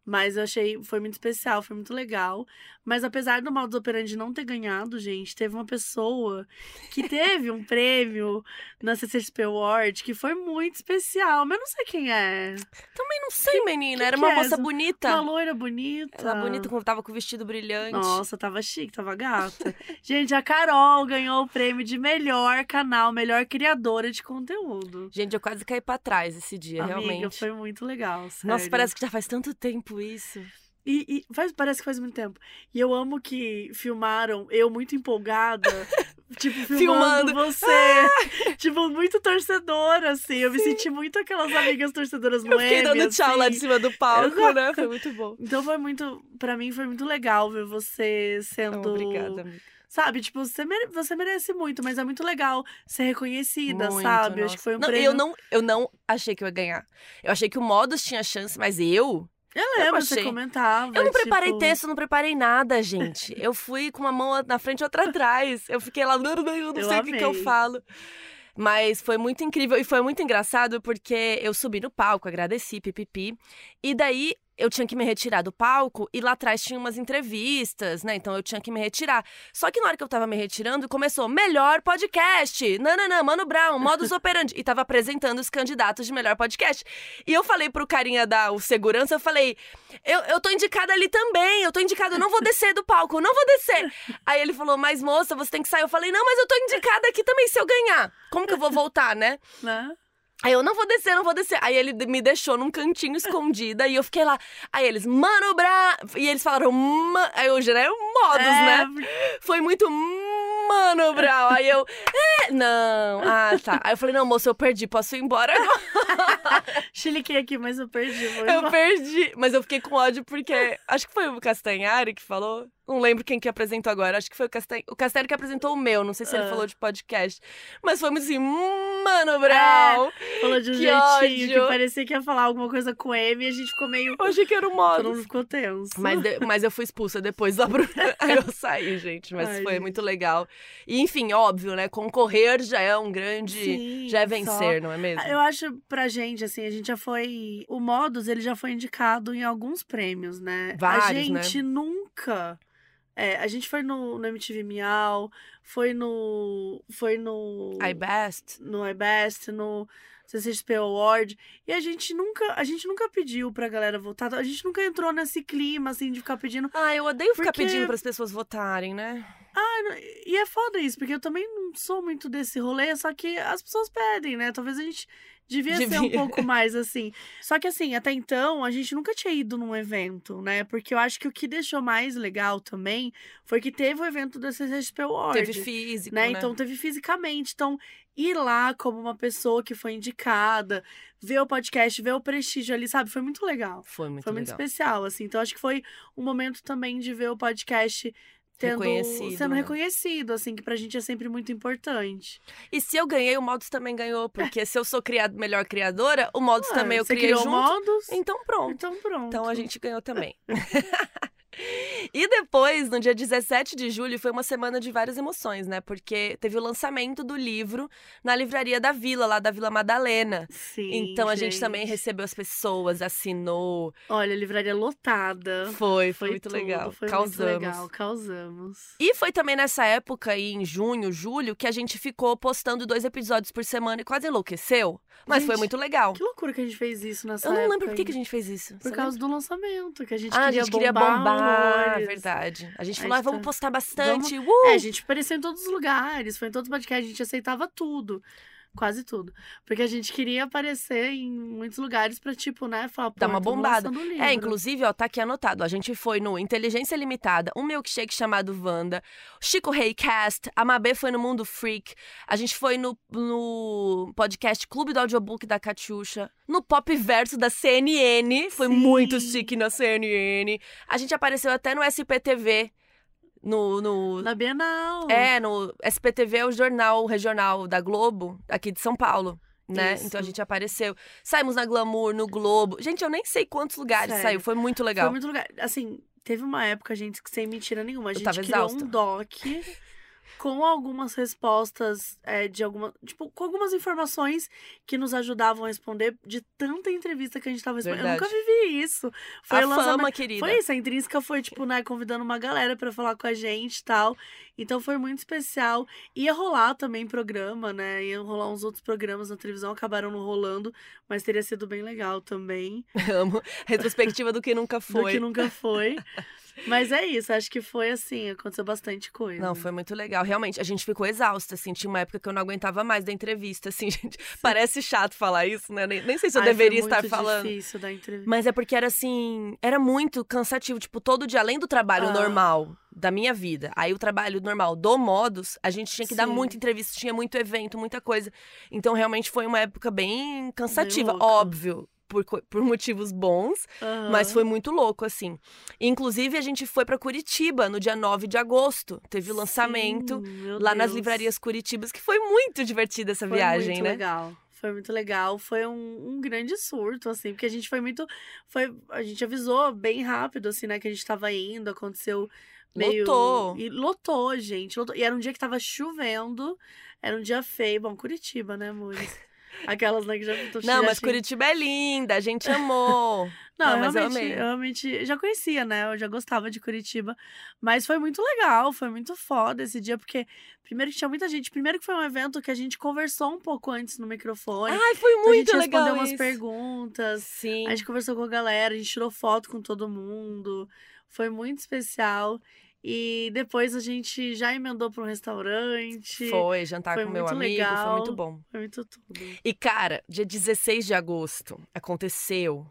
C: Mas eu achei, foi muito especial, foi muito legal. Mas apesar do Modus Operandi não ter ganhado, gente, teve uma pessoa que teve um prêmio na CCXP Award que foi muito especial. Mas eu não sei quem é.
B: Também não sei, menina. Era uma
C: é
B: moça bonita.
C: Uma loira bonita.
B: Ela bonita, tava com o vestido brilhante.
C: Nossa, tava chique, tava gata. Gente, a Carol ganhou o prêmio de melhor canal, melhor criadora de conteúdo.
B: Gente, eu quase caí pra trás esse dia,
C: Amiga,
B: realmente.
C: foi muito legal.
B: Nossa,
C: sério.
B: parece que já faz tanto tempo isso.
C: E, e faz, parece que faz muito tempo. E eu amo que filmaram eu muito empolgada, <laughs> tipo, filmando,
B: Filmando.
C: você. tipo, muito torcedora, assim. Eu me senti muito aquelas amigas torcedoras
B: Eu fiquei dando tchau lá de
C: assim.
B: cima do palco,
C: Exato.
B: né? Foi muito bom.
C: Então foi muito, Pra mim foi muito legal ver você sendo,
B: obrigada, amiga.
C: sabe, tipo, você, mere- você merece muito, mas é muito legal ser reconhecida,
B: Muito,
C: sabe? Eu
B: nossa.
C: Acho que foi um
B: não,
C: prêmio.
B: Eu não, eu não achei que eu ia ganhar. Eu achei que o Modus tinha chance, mas eu.
C: Eu lembro, você
B: achei.
C: comentava.
B: Eu não preparei
C: tipo,
B: texto, não preparei nada, gente. Eu fui com uma mão na frente e outra atrás. Eu fiquei lá, eu não
C: Eu
B: sei o que, que eu falo. Mas foi muito incrível e foi muito engraçado porque eu subi no palco, agradeci, pipipi. E daí eu tinha que me retirar do palco e lá atrás tinha umas entrevistas, né? Então eu tinha que me retirar. Só que na hora que eu tava me retirando, começou melhor podcast. Nananã, Mano Brown, modus operandi. E tava apresentando os candidatos de melhor podcast. E eu falei pro carinha da o segurança, eu falei: eu, eu tô indicada ali também, eu tô indicada, eu não vou descer do palco, eu não vou descer. Aí ele falou: Mas moça, você tem que sair. Eu falei: Não, mas eu tô indicada aqui também se eu ganhar. Como que eu vou voltar, né?
C: Né?
B: Aí eu não vou descer, não vou descer. Aí ele me deixou num cantinho <laughs> escondida e eu fiquei lá. Aí eles, mano, bra. E eles falaram, "Ma-" aí eu já era modus,
C: É,
B: né? Foi muito, mano, Brau. Aí eu, é, não. Ah, tá. Aí eu falei, não, moço, eu perdi, posso ir embora agora. <laughs>
C: Chiliquei aqui, mas eu perdi.
B: Eu
C: embora.
B: perdi. Mas eu fiquei com ódio porque. Acho que foi o Castanhari que falou. Não lembro quem que apresentou agora. Acho que foi o Castanhari. O que apresentou o meu. Não sei se ele
C: Ah.
B: falou de podcast. Mas foi muito assim, mano, Brau.
C: Falou de um
B: Que
C: jeitinho que
B: ódio.
C: parecia que ia falar alguma coisa com M e a gente ficou meio.
B: Eu achei que era o
C: Todo
B: modo.
C: mundo ficou tenso.
B: Mas, de- mas eu fui expulsa depois da Bruna. <laughs> Aí eu saí, gente. Mas
C: Ai,
B: foi
C: gente.
B: muito legal. E, enfim, óbvio, né? Concorrer já é um grande.
C: Sim,
B: já é
C: só-
B: vencer, não é mesmo?
C: Eu acho pra gente, assim, a gente já foi. O Modus, ele já foi indicado em alguns prêmios, né? a
B: Vários, né?
C: gente nunca. É, a gente foi no, no MTV Miau, foi no. Foi no.
B: iBest.
C: No iBest, no CCXP Award. E a gente nunca. A gente nunca pediu pra galera votar. A gente nunca entrou nesse clima, assim, de ficar pedindo.
B: Ah, eu odeio ficar
C: Porque-
B: pedindo as pessoas votarem, né?
C: E é foda isso, porque eu também não sou muito desse rolê, só que as pessoas pedem, né? Talvez a gente devia, ser um
B: Devia.
C: pouco <laughs> mais assim. Só que assim, até então, a gente nunca tinha ido num evento, né? Porque eu acho que o que deixou mais legal também foi que teve o evento da CCXP Award.
B: Teve físico,
C: né?
B: né?
C: Então teve fisicamente. Então, ir lá como uma pessoa que foi indicada, ver o podcast, ver o prestígio ali, sabe? Foi muito legal.
B: Foi muito
C: Foi muito
B: legal.
C: especial, assim. Então, acho que foi um momento também de ver o podcast tendo,
B: Reconhecido,
C: sendo
B: né?
C: reconhecido, assim, que pra gente é sempre muito importante.
B: E se eu ganhei, o Modus também ganhou. Porque se eu sou criado, melhor criadora, o Modus
C: Ah,
B: também eu criei
C: criou
B: junto.
C: modos?
B: Então pronto.
C: Então pronto.
B: Então a gente ganhou também. <laughs> E depois, no dia 17 de julho, foi uma semana de várias emoções, né? Porque teve o lançamento do livro na livraria da Vila, lá da Vila Madalena.
C: Sim,
B: Então a gente também recebeu as pessoas, assinou.
C: Olha, livraria lotada.
B: Foi, foi, muito
C: tudo,
B: legal.
C: Foi
B: Causamos.
C: muito legal, causamos.
B: E foi também nessa época, aí em junho, julho, que a gente ficou postando dois episódios por semana e quase enlouqueceu. Mas foi
C: Gente,
B: muito legal.
C: Que loucura que a gente fez isso nessa
B: Eu não
C: época.
B: lembro por que, a gente fez isso.
C: Por causa do lançamento, que a gente
B: Ah, a
C: queria
B: gente queria
C: bombar.
B: Bombar,
C: horrores.
B: verdade. A gente
C: A
B: falou, ah,
C: gente
B: vamos
C: tá-
B: postar bastante. Uh!
C: É, a gente apareceu em todos os lugares, foi em todos os podcasts, a gente aceitava tudo. Quase tudo. Porque a gente queria aparecer em muitos lugares pra, tipo, né, falar,
B: Dar uma bombada.
C: um
B: É, inclusive, ó, tá aqui anotado. A gente foi no Inteligência Limitada, um milkshake chamado Wanda, Chico Raycast, a Mabê foi no Mundo Freak, a gente foi no, no podcast Clube do Audiobook da Catiuxa, no Pop Verso da CNN, foi
C: Sim.
B: muito chique na CNN. A gente apareceu até no SPTV, no... no
C: Na Bienal.
B: é, no SPTV é o jornal regional da Globo, aqui de São Paulo. né?
C: Isso.
B: Então a gente apareceu. Saímos na Glamour, no Globo. Gente, eu nem sei quantos lugares
C: Sério.
B: saiu. Foi muito legal.
C: Foi muito lugar. Assim, teve uma época, gente, que sem mentira nenhuma, a gente criou
B: exausta.
C: um doc com algumas respostas é, de alguma. Tipo, com algumas informações que nos ajudavam a responder de tanta entrevista que a gente tava respondendo. Eu nunca
B: Verdade.
C: vivi isso. Foi
B: a
C: lançamento-
B: fama, querida.
C: Foi isso, a Intrínseca foi, tipo, né, convidando uma galera pra falar com a gente e tal. Então foi muito especial. Ia rolar também programa, né? Iam rolar uns outros programas na televisão, acabaram não rolando, mas teria sido bem legal também. <laughs>
B: Amo. Retrospectiva do que nunca
C: Do
B: foi.
C: que nunca foi. <laughs> mas é isso, acho que foi assim, aconteceu bastante coisa.
B: Não, foi muito legal. Realmente, a gente ficou exausta, assim. Tinha uma época que eu não aguentava mais da entrevista, assim, <laughs> gente. Parece chato falar isso, né? Nem, nem sei se eu
C: Ai,
B: deveria estar falando.
C: difícil da entrevista.
B: Mas é porque era assim, era muito cansativo, tipo, todo dia, além do trabalho
C: Ah.
B: normal da minha vida, aí o trabalho normal do Modus, a gente tinha que dar
C: Sim.
B: muita entrevista, tinha muito evento, muita coisa. Então, realmente foi uma época bem cansativa,
C: louca.
B: óbvio. Por, por motivos bons, mas
C: Aham.
B: foi muito louco, assim. Inclusive, a gente foi pra Curitiba no dia 9 de agosto. Teve o lançamento
C: Sim,
B: lá nas
C: Deus.
B: livrarias Curitibas, que foi muito divertida essa
C: Foi
B: viagem,
C: muito
B: né?
C: legal. Foi muito legal. Foi um, um grande surto, assim, porque a gente foi muito. Foi, a gente avisou bem rápido, assim, né, que a gente tava indo, aconteceu meio.
B: Lotou.
C: E lotou, gente. lotou. E era um dia que tava chovendo, era um dia feio. Bom, Curitiba, né, amores? Aquelas, né, que já. tô-
B: Não, mas Curitiba é linda, a gente amou. <laughs>
C: Não, eu
B: mas eu amei.
C: eu realmente já conhecia, né? Eu já gostava de Curitiba. Mas foi muito legal, foi muito foda esse dia, porque primeiro que tinha muita gente. Primeiro que foi um evento que a gente conversou um pouco antes no microfone.
B: Ai, foi
C: então a gente
B: muito legal
C: respondeu umas
B: isso.
C: perguntas.
B: Sim.
C: A gente conversou com a galera, a gente tirou foto com todo mundo. Foi muito especial. E depois a gente já emendou para um restaurante.
B: Foi jantar
C: Foi
B: com meu amigo, foi
C: legal.
B: muito bom.
C: Foi muito tudo.
B: E cara, dia 16 de agosto aconteceu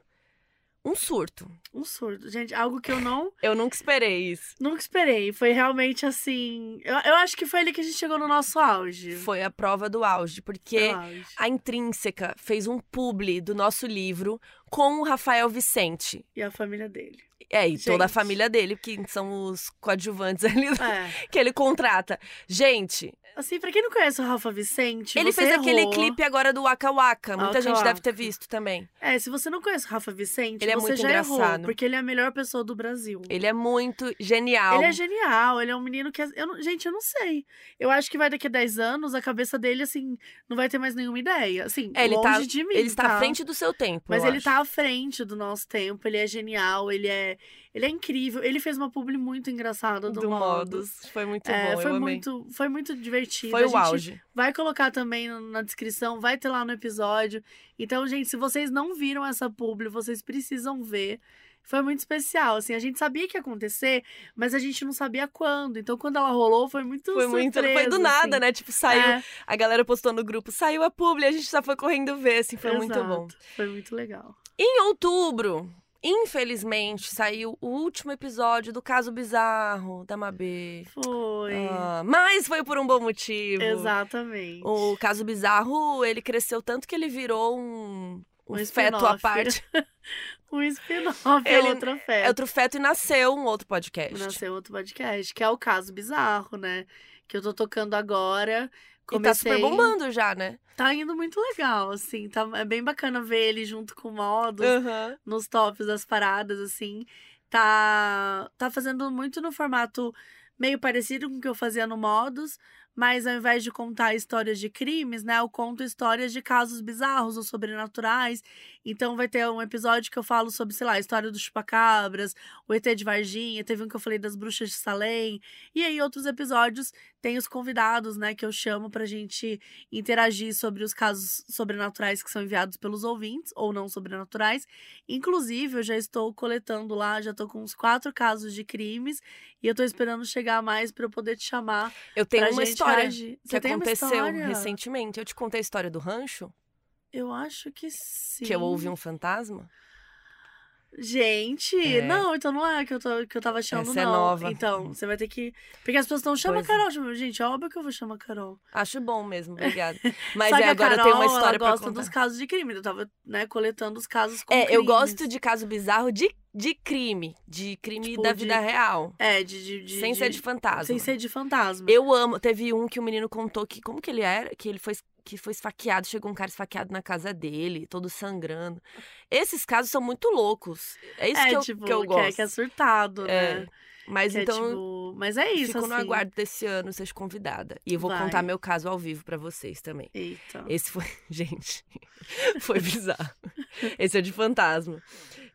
B: um surto.
C: Um surto. Gente, algo que eu não <laughs>
B: Eu nunca esperei isso.
C: Nunca esperei. Foi realmente assim. Eu, eu acho que foi ali que a gente chegou no nosso auge.
B: Foi a prova do auge, porque
C: auge.
B: a Intrínseca fez um publi do nosso livro com o Rafael Vicente.
C: E a família dele.
B: É, e toda a família dele, que são os coadjuvantes <laughs> ali
C: É.
B: que ele contrata. Gente,
C: Assim, pra quem não conhece o Rafa Vicente,
B: ele fez aquele
C: errou.
B: clipe agora do Waka Waka. Muita
C: Waka
B: gente deve ter
C: Waka.
B: visto também.
C: É, se você não conhece o Rafa Vicente,
B: Ele é
C: você
B: muito
C: já errou.
B: engraçado.
C: Porque ele é a melhor pessoa do Brasil.
B: Ele é muito genial.
C: Ele é genial, ele é um menino que. Eu não- gente, eu não sei. Eu acho que vai daqui a 10 anos, a cabeça dele, assim, não vai ter mais nenhuma ideia. Assim,
B: É, ele
C: longe
B: tá-
C: de mim.
B: Ele está
C: tá?
B: à frente do seu tempo.
C: Mas
B: eu
C: ele
B: acho.
C: tá à frente do nosso tempo, ele é genial, ele é. Ele é incrível. Ele fez uma publi muito engraçada do,
B: do
C: Modus.
B: Modus. Foi muito
C: É,
B: bom,
C: foi
B: eu amei.
C: muito, foi muito divertido.
B: Foi o auge.
C: Vai colocar também na descrição, vai ter lá no episódio. Então, gente, se vocês não viram essa publi, vocês precisam ver. Foi muito especial, assim, a gente sabia que ia acontecer, mas a gente não sabia quando. Então, quando ela rolou, foi muito
B: Foi muito. Foi
C: surpresa,
B: do nada,
C: assim.
B: né? Tipo, saiu.
C: É,
B: A galera postou no grupo, saiu a publi, a gente só foi correndo ver, assim, foi muito bom.
C: exato, Foi muito legal.
B: Em outubro, infelizmente, saiu o último episódio do caso bizarro da Mabê.
C: Foi.
B: Ah, mas foi por um bom motivo.
C: Exatamente.
B: O caso bizarro, ele cresceu tanto que ele virou um, um,
C: Um
B: feto à parte. <laughs>
C: Um spin-off é
B: Ele-
C: outra
B: É outro feto e nasceu um outro podcast.
C: Nasceu outro podcast, que é o caso bizarro, né? Que eu tô tocando agora.
B: E tá super
C: Comecei-
B: bombando já, né?
C: Tá indo muito legal, assim. Tá, é bem bacana ver ele junto com o Modus
B: Aham.
C: nos tops das paradas, assim. Tá, tá fazendo muito no formato meio parecido com o que eu fazia no Modus, mas ao invés de contar histórias de crimes, né, eu conto histórias de casos bizarros ou sobrenaturais. Então vai ter um episódio que eu falo sobre, sei lá, a história do chupacabras, o ET de Varginha, teve um que eu falei das bruxas de Salem. E aí outros episódios tem os convidados, né, que eu chamo pra gente interagir sobre os casos sobrenaturais que são enviados pelos ouvintes ou não sobrenaturais. Inclusive, eu já estou coletando lá, já tô com uns quatro casos de crimes e eu tô esperando chegar mais pra eu poder te chamar
B: Eu tenho uma história
C: reagir.
B: que
C: Você
B: aconteceu
C: história?
B: recentemente. Eu te contei a história do rancho?
C: Eu acho que sim.
B: Que eu ouvi um fantasma?
C: Gente,
B: É.
C: não, então não é que eu, tô, que eu tava achando,
B: Essa é
C: não.
B: nova.
C: Então, <laughs> você vai ter que. Porque as pessoas estão chamando a
B: Pois é.
C: Carol. chama- Gente, é óbvio que eu vou chamar a Carol.
B: Acho bom mesmo, obrigada. <laughs> Mas é,
C: a
B: agora
C: Carol,
B: eu tenho uma história
C: ela
B: pra
C: gosta
B: contar.
C: dos casos de crime. Eu tava, né, coletando os casos com
B: É, eu
C: crimes.
B: gosto de caso bizarro de, de crime. De crime
C: Tipo,
B: da
C: de-
B: vida real.
C: É, de. de, de
B: sem ser de fantasma.
C: Sem ser de fantasma.
B: Eu amo. Teve um que o menino contou que. Como que ele era? Que ele foi. Que foi esfaqueado, chegou um cara esfaqueado na casa dele, todo sangrando. Esses casos são muito loucos. É isso
C: é,
B: que, eu,
C: tipo,
B: que eu gosto.
C: Que é, que é surtado,
B: É,
C: né?
B: Mas
C: Que é,
B: então,
C: tipo, Mas é isso,
B: fico
C: assim.
B: no aguardo desse ano, seja convidada. E eu vou
C: Vai.
B: contar meu caso ao vivo pra vocês também.
C: Eita.
B: Esse foi. <laughs> Gente, foi <laughs> bizarro. Esse é de fantasma.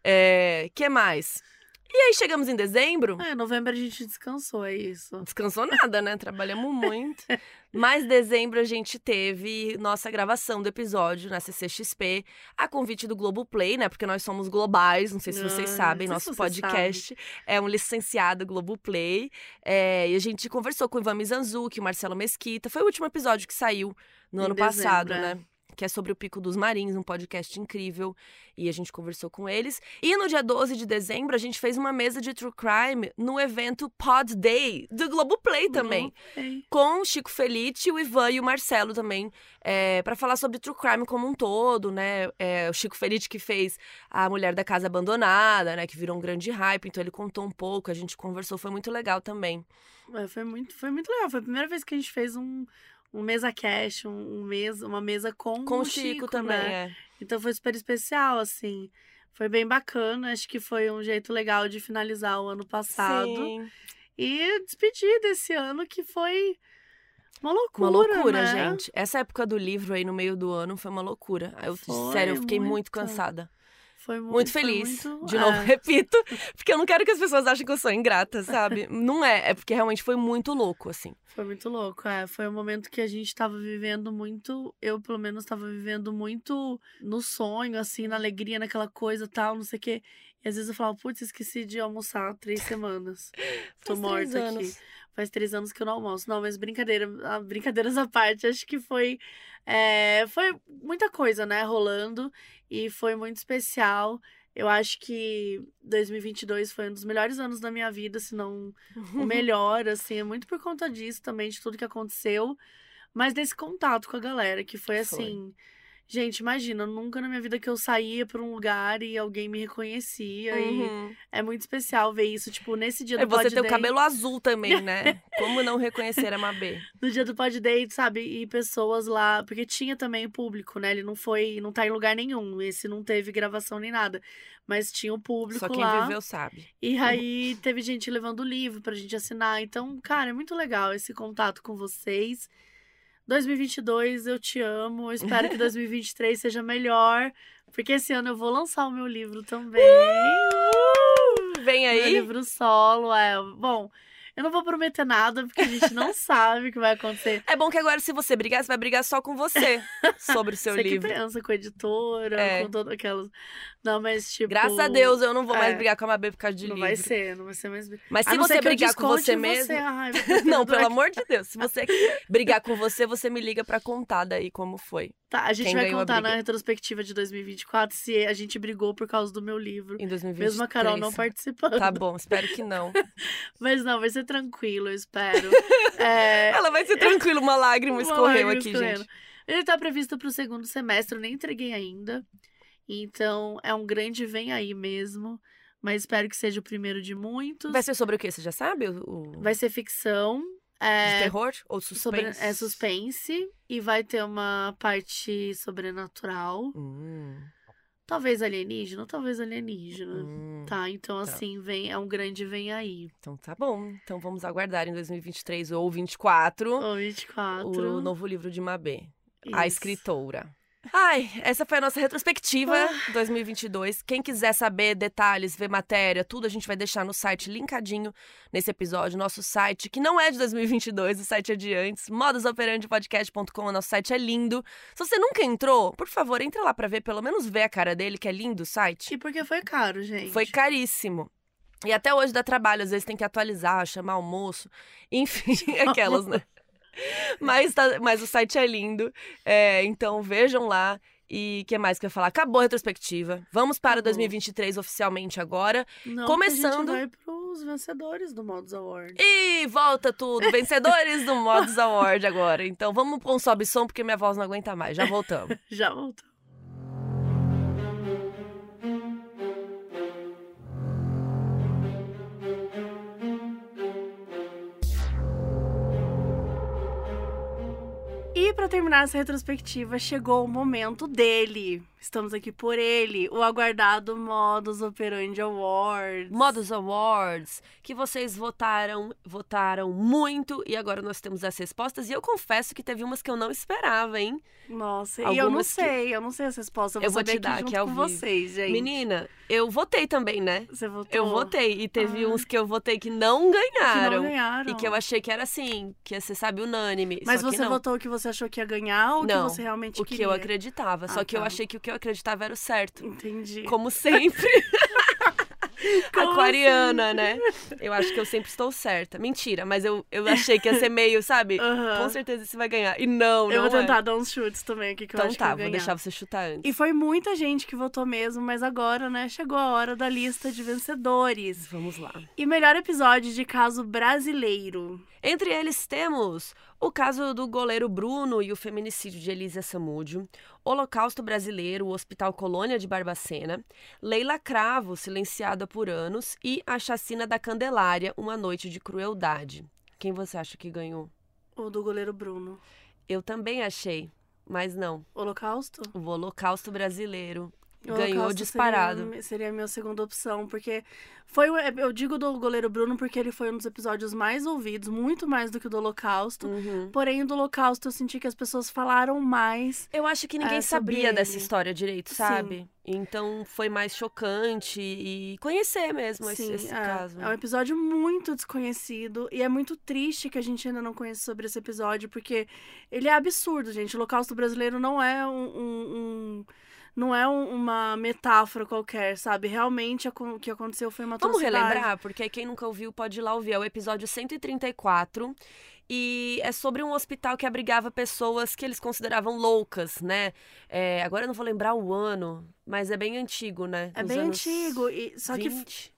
B: É, que mais? E aí chegamos em dezembro.
C: É, novembro a gente descansou, é isso.
B: Descansou nada, né? Trabalhamos <laughs> muito. Mas dezembro a gente teve nossa gravação do episódio na CCXP, a convite do Globoplay, né? Porque nós somos globais, não sei se vocês
C: Ah,
B: sabem, nosso podcast é um licenciado Globoplay. É, e a gente conversou com o Ivan Mizanzuki, o Marcelo Mesquita. Foi o último episódio que saiu no
C: Em
B: ano
C: dezembro,
B: passado,
C: é.
B: Que é sobre o Pico dos Marins, um podcast incrível. E a gente conversou com eles. E no dia 12 de dezembro, a gente fez uma mesa de True Crime no evento Pod Day, do Globoplay também
C: Ei.
B: com o Chico Felice, o Ivan e o Marcelo também, é, para falar sobre true crime como um todo, né? É, o Chico Felice que fez a Mulher da Casa Abandonada, né? Que virou um grande hype, então ele contou um pouco, a gente conversou, foi muito legal também.
C: É, foi, muito, foi muito legal. Foi a primeira vez que a gente fez um, um mesa cash, um, mesa, uma mesa com,
B: Com
C: o
B: o Chico, também,
C: né?
B: é.
C: Então foi super especial, assim. Foi bem bacana. Acho que foi um jeito legal de finalizar o ano passado.
B: Sim.
C: E despedir desse ano que foi uma loucura.
B: Uma loucura,
C: né?
B: gente. Essa época do livro aí no meio do ano foi uma loucura. Eu,
C: Foi
B: sério, eu fiquei muito
C: muito.
B: cansada.
C: Foi muito,
B: Muito
C: foi
B: feliz.
C: muito-
B: De novo,
C: é. <laughs>
B: repito, porque eu não quero que as pessoas achem que eu sou ingrata, sabe? <laughs> Não é, é porque realmente foi muito louco, assim.
C: Foi muito louco, é. Foi um momento que a gente tava vivendo muito. Eu, pelo menos, tava vivendo muito no sonho, assim, na alegria, naquela coisa tal, não sei o quê. E às vezes eu falava, putz, esqueci de almoçar três <laughs> semanas. Tô morta aqui. Faz três anos que eu não almoço. Não, mas brincadeira, brincadeiras <laughs> à parte, acho que foi. é, foi muita coisa, né, rolando. E foi muito especial. Eu acho que 2022 foi um dos melhores anos da minha vida, se não o <laughs> melhor, assim, é muito por conta disso também, de tudo que aconteceu, mas desse contato com a galera, que foi
B: Foi.
C: assim. Gente, imagina, nunca na minha vida que eu saía pra um lugar e alguém me reconhecia.
B: Uhum.
C: E é muito especial ver isso, tipo, nesse dia
B: É
C: do
B: você
C: Pod
B: ter o
C: Day-
B: cabelo azul também, né? <laughs> Como não reconhecer a Mabê?
C: No dia do Pod Date, sabe? E pessoas lá. Porque tinha também público, né? Ele não foi. Não tá em lugar nenhum. Esse não teve gravação nem nada. Mas tinha o público
B: Só quem
C: lá.
B: viveu sabe.
C: E aí teve gente levando o livro pra gente assinar. Então, cara, é muito legal esse contato com vocês. 2022, eu te amo. Eu espero que 2023 seja melhor. Porque esse ano eu vou lançar o meu livro também.
B: Vem
C: Meu
B: aí.
C: livro solo. É, bom, eu não vou prometer nada, porque a gente não <laughs> sabe o que vai acontecer.
B: É bom que agora, se você brigar, você vai brigar só com você <laughs> sobre o seu
C: Você
B: livro.
C: que pensa com a editora,
B: É.
C: com todas aquelas. Não, mas tipo.
B: Graças a Deus, eu não vou mais
C: é.
B: brigar com a Mabê por causa de
C: Não
B: livro.
C: vai ser, não vai ser mais.
B: Mas se
C: não
B: você brigar com você mesmo.
C: Ai, <laughs>
B: Não, pelo
C: aqui.
B: amor de Deus. Se você brigar com você, você me liga pra contar daí como foi.
C: Tá, a gente
B: Quem
C: vai contar na retrospectiva de 2024 se a gente brigou por causa do meu livro.
B: Em 2023.
C: Mesmo a Carol não participando.
B: Tá bom, espero que não.
C: Mas não, vai ser tranquilo, eu espero. <laughs> É,
B: Ela vai ser tranquila, uma lágrima
C: Uma
B: escorreu
C: lágrima
B: aqui,
C: escorrendo.
B: gente.
C: Ele tá previsto pro segundo semestre, eu nem entreguei ainda. Então, é um grande vem aí mesmo. Mas espero que seja o primeiro de muitos.
B: Vai ser sobre o quê? Você já sabe? O,
C: Vai ser ficção.
B: De
C: É,
B: terror ou
C: sobre,
B: suspense?
C: é suspense. E vai ter uma parte sobrenatural.
B: Hum,
C: Talvez alienígena, talvez alienígena.
B: hum.
C: Tá, então
B: Tá.
C: assim, vem, é um grande vem aí.
B: Então tá bom. Então vamos aguardar em 2023 ou 24
C: Ou 24.
B: o novo livro de Mabê. A
C: Isso.
B: escritora. Ai, essa foi a nossa retrospectiva
C: Ah.
B: 2022. Quem quiser saber detalhes, ver matéria, tudo a gente vai deixar no site linkadinho nesse episódio. Nosso site, que não é de 2022, o site é de antes, modusoperandipodcast.com, o nosso site é lindo. Se você nunca entrou, por favor, entra lá pra ver, pelo menos ver a cara dele, que é lindo o site.
C: E porque foi caro, gente.
B: Foi caríssimo. E até hoje dá trabalho, às vezes tem que atualizar, chamar almoço, enfim, <laughs> aquelas, né? <laughs> <laughs> Mas, tá- mas o site é lindo, é, então vejam lá. E o que mais que eu ia falar? Acabou a retrospectiva. Vamos para
C: Acabou.
B: 2023 oficialmente agora.
C: Não,
B: Começando-
C: A gente vai pros vencedores do Modus Award.
B: E volta tudo! Vencedores do <laughs> Modus Award agora. Então vamos pôr um sobe som, porque minha voz não aguenta mais. Já voltamos. <laughs>
C: Já voltou. Para terminar essa retrospectiva, chegou o momento dele. Estamos aqui por ele, o aguardado Modus Operandi Awards.
B: Modus Awards, que vocês votaram, votaram muito e agora nós temos as respostas. E eu confesso que teve umas que eu não esperava, hein?
C: Nossa, Algumas e eu não sei, que... eu não sei as respostas. Eu vou, eu vou te dar aqui, aqui ao com vivo. vocês, gente.
B: Menina, eu votei também, né?
C: Você votou?
B: Eu votei. E teve Ai. uns que eu votei que não ganharam.
C: Que não ganharam.
B: E que eu achei que era assim, que ia ser, sabe, unânime.
C: Mas
B: você
C: não. votou o que você achou que ia ganhar ou
B: não,
C: que você realmente
B: o
C: queria?
B: o que eu acreditava. Ah, só que tá. eu achei que o que eu acreditava era o certo.
C: Entendi.
B: Como sempre. <laughs> aquariana, assim? né? Eu acho que eu sempre estou certa. Mentira, mas eu, eu achei que ia ser meio, sabe? Uhum. Com certeza você vai ganhar. E não,
C: eu
B: não.
C: Eu vou tentar
B: é.
C: dar uns chutes também aqui que
B: então
C: eu acho
B: tá,
C: que eu
B: vou deixar você chutar antes.
C: E foi muita gente que votou mesmo, mas agora, né, chegou a hora da lista de vencedores.
B: Vamos lá.
C: E melhor episódio de caso brasileiro.
B: Entre eles temos o caso do goleiro Bruno e o feminicídio de Elisa Samúdio, Holocausto Brasileiro, o Hospital Colônia de Barbacena, Leila Cravo, silenciada por anos, e a chacina da Candelária, uma noite de crueldade. Quem você acha que ganhou?
C: O do goleiro Bruno.
B: Eu também achei, mas não.
C: Holocausto?
B: O Holocausto Brasileiro. O ganhou disparado.
C: Seria, seria a minha segunda opção, porque foi, eu digo do goleiro Bruno porque ele foi um dos episódios mais ouvidos, muito mais do que o do Holocausto. Uhum. Porém, do Holocausto eu senti que as pessoas falaram mais.
B: Eu acho que ninguém é, sabia ele. dessa história direito, sabe? Sim. Então foi mais chocante e conhecer mesmo Sim, esse, esse
C: é.
B: caso.
C: É um episódio muito desconhecido e é muito triste que a gente ainda não conheça sobre esse episódio, porque ele é absurdo, gente. O Holocausto brasileiro não é um, um, um não é um, uma metáfora qualquer, sabe? Realmente o que aconteceu foi uma
B: Vamos relembrar, porque quem nunca ouviu pode ir lá ouvir. É o episódio 134 e é sobre um hospital que abrigava pessoas que eles consideravam loucas, né? É, agora eu não vou lembrar o ano, mas é bem antigo, né?
C: É bem antigo, e, só
B: 20.
C: que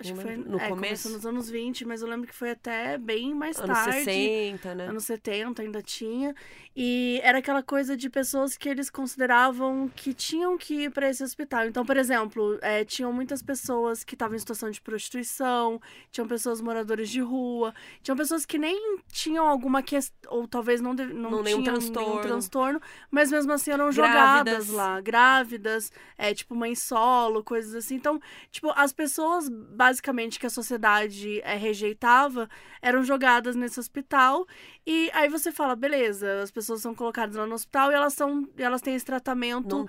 C: Acho que foi no é, começo nos anos 20, mas eu lembro que foi até bem mais anos tarde.
B: Anos 60, né?
C: Anos 70 ainda tinha. E era aquela coisa de pessoas que eles consideravam que tinham que ir para esse hospital. Então, por exemplo, é, tinham muitas pessoas que estavam em situação de prostituição, tinham pessoas moradores de rua, tinham pessoas que nem tinham alguma questão, ou talvez não, não, não tinham nenhum transtorno. nenhum transtorno, mas mesmo assim eram jogadas grávidas. lá, grávidas, é, tipo mãe solo, coisas assim. Então, tipo, as pessoas basicamente que a sociedade é, rejeitava eram jogadas nesse hospital. E aí você fala, beleza, as pessoas são colocadas lá no hospital e elas, são, elas têm esse tratamento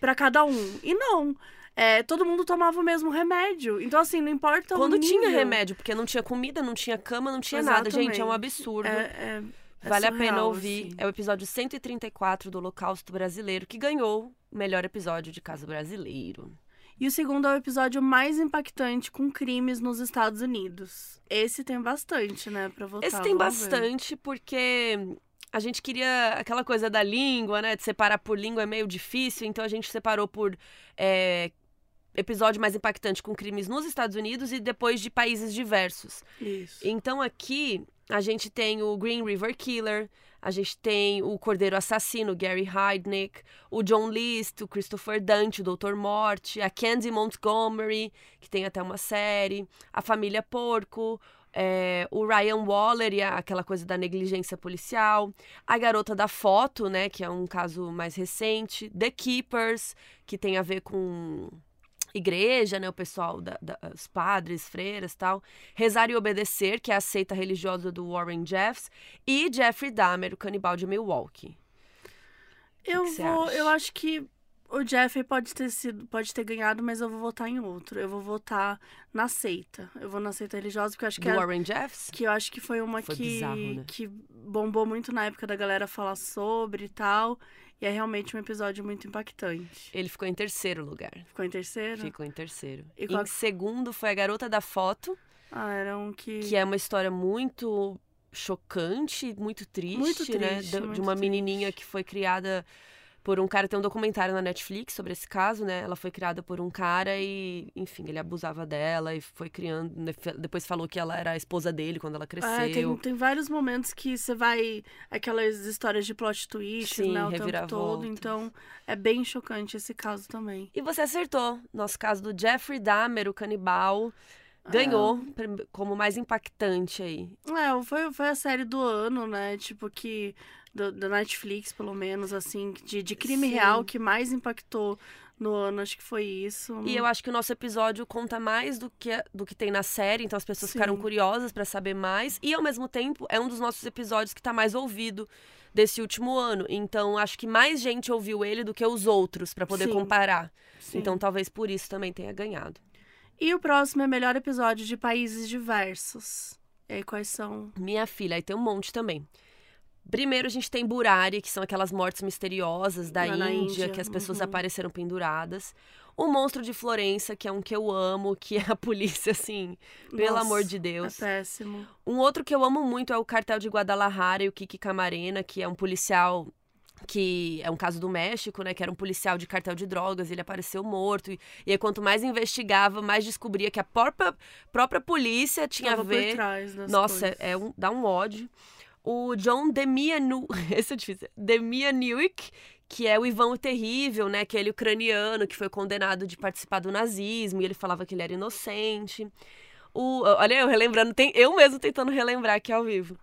C: para cada um. E não. É, todo mundo tomava o mesmo remédio. Então, assim, não importa
B: Quando
C: o
B: tinha remédio, porque não tinha comida, não tinha cama, não tinha Exatamente. nada. Gente, é um absurdo.
C: É, é, é
B: vale
C: surreal,
B: a pena ouvir.
C: Assim.
B: É o episódio 134 do Holocausto Brasileiro, que ganhou o melhor episódio de caso brasileiro.
C: E o segundo é o episódio mais impactante com crimes nos Estados Unidos. Esse tem bastante, né, pra votar.
B: Esse tem bastante, ver. porque a gente queria aquela coisa da língua, né? De separar por língua é meio difícil, então a gente separou por é, episódio mais impactante com crimes nos Estados Unidos e depois de países diversos.
C: Isso.
B: Então aqui a gente tem o Green River Killer, a gente tem o Cordeiro Assassino, Gary Heidnick, o John List, o Christopher Dante, o Doutor Morte, a Candy Montgomery, que tem até uma série, a Família Porco, é, o Ryan Waller e aquela coisa da negligência policial, a Garota da Foto, né, que é um caso mais recente, The Keepers, que tem a ver com igreja, né, o pessoal, da, da, os padres, freiras tal, Rezar e Obedecer, que é a seita religiosa do Warren Jeffs, e Jeffrey Dahmer, o canibal de Milwaukee.
C: Eu vou, eu acho que o Jeffrey pode ter sido, pode ter ganhado, mas eu vou votar em outro. Eu vou votar na seita. Eu vou na seita religiosa, porque eu acho que
B: do
C: é,
B: Warren Jeffs?
C: que eu acho que foi uma
B: foi
C: que
B: bizarro, né?
C: que bombou muito na época da galera falar sobre e tal. E é realmente um episódio muito impactante.
B: Ele ficou em terceiro lugar.
C: Ficou em terceiro?
B: Ficou em terceiro.
C: E
B: em
C: qual...
B: segundo foi a Garota da Foto.
C: Ah, era um que.
B: Que é uma história muito chocante, muito triste,
C: muito triste
B: né? De,
C: muito
B: de uma
C: triste.
B: menininha que foi criada por um cara, tem um documentário na Netflix sobre esse caso, né? Ela foi criada por um cara e, enfim, ele abusava dela e foi criando. né, Depois falou que ela era a esposa dele quando ela cresceu.
C: É, tem, tem vários momentos que você vai. Aquelas histórias de plot twist,
B: Sim,
C: né? O tempo todo. Então, é bem chocante esse caso também.
B: E você acertou. Nosso caso do Jeffrey Dahmer, o canibal, ganhou prim- como mais impactante aí.
C: É, foi, foi a série do ano, né? Tipo, que do, da Netflix, pelo menos, assim, de, de crime
B: Sim.
C: real que mais impactou no ano, acho que foi isso.
B: E eu acho que o nosso episódio conta mais do que, do que tem na série, então as pessoas ficaram
C: Sim.
B: curiosas pra saber mais. E ao mesmo tempo, é um dos nossos episódios que tá mais ouvido desse último ano. Então acho que mais gente ouviu ele do que os outros pra poder
C: Sim.
B: comparar.
C: Sim.
B: Então talvez por isso também tenha ganhado.
C: E o próximo é melhor episódio de países diversos. E aí, quais são?
B: Minha filha, aí tem um monte também. Primeiro a gente tem Burari, que são aquelas mortes misteriosas da Índia,
C: Índia,
B: que as pessoas
C: uhum.
B: apareceram penduradas. O Monstro de Florença, que é um que eu amo, que é a <laughs> polícia, assim, pelo
C: Nossa,
B: amor de Deus.
C: É péssimo.
B: Um outro que eu amo muito é o Cartel de Guadalajara e o Kiki Camarena, que é um policial que é um caso do México, né, que era um policial de cartel de drogas, ele apareceu morto e, e aí quanto mais investigava, mais descobria que a própria, própria polícia tinha
C: Tava
B: a ver
C: por trás
B: nossa,
C: coisas.
B: é um, dá um ódio. O John Demianu, <laughs> esse é difícil, Demianuik, que é o Ivan o Terrível, né? Que é ucraniano, que foi condenado de participar do nazismo, e ele falava que ele era inocente. O, olha, eu relembrando, tem, eu mesmo tentando relembrar aqui ao vivo.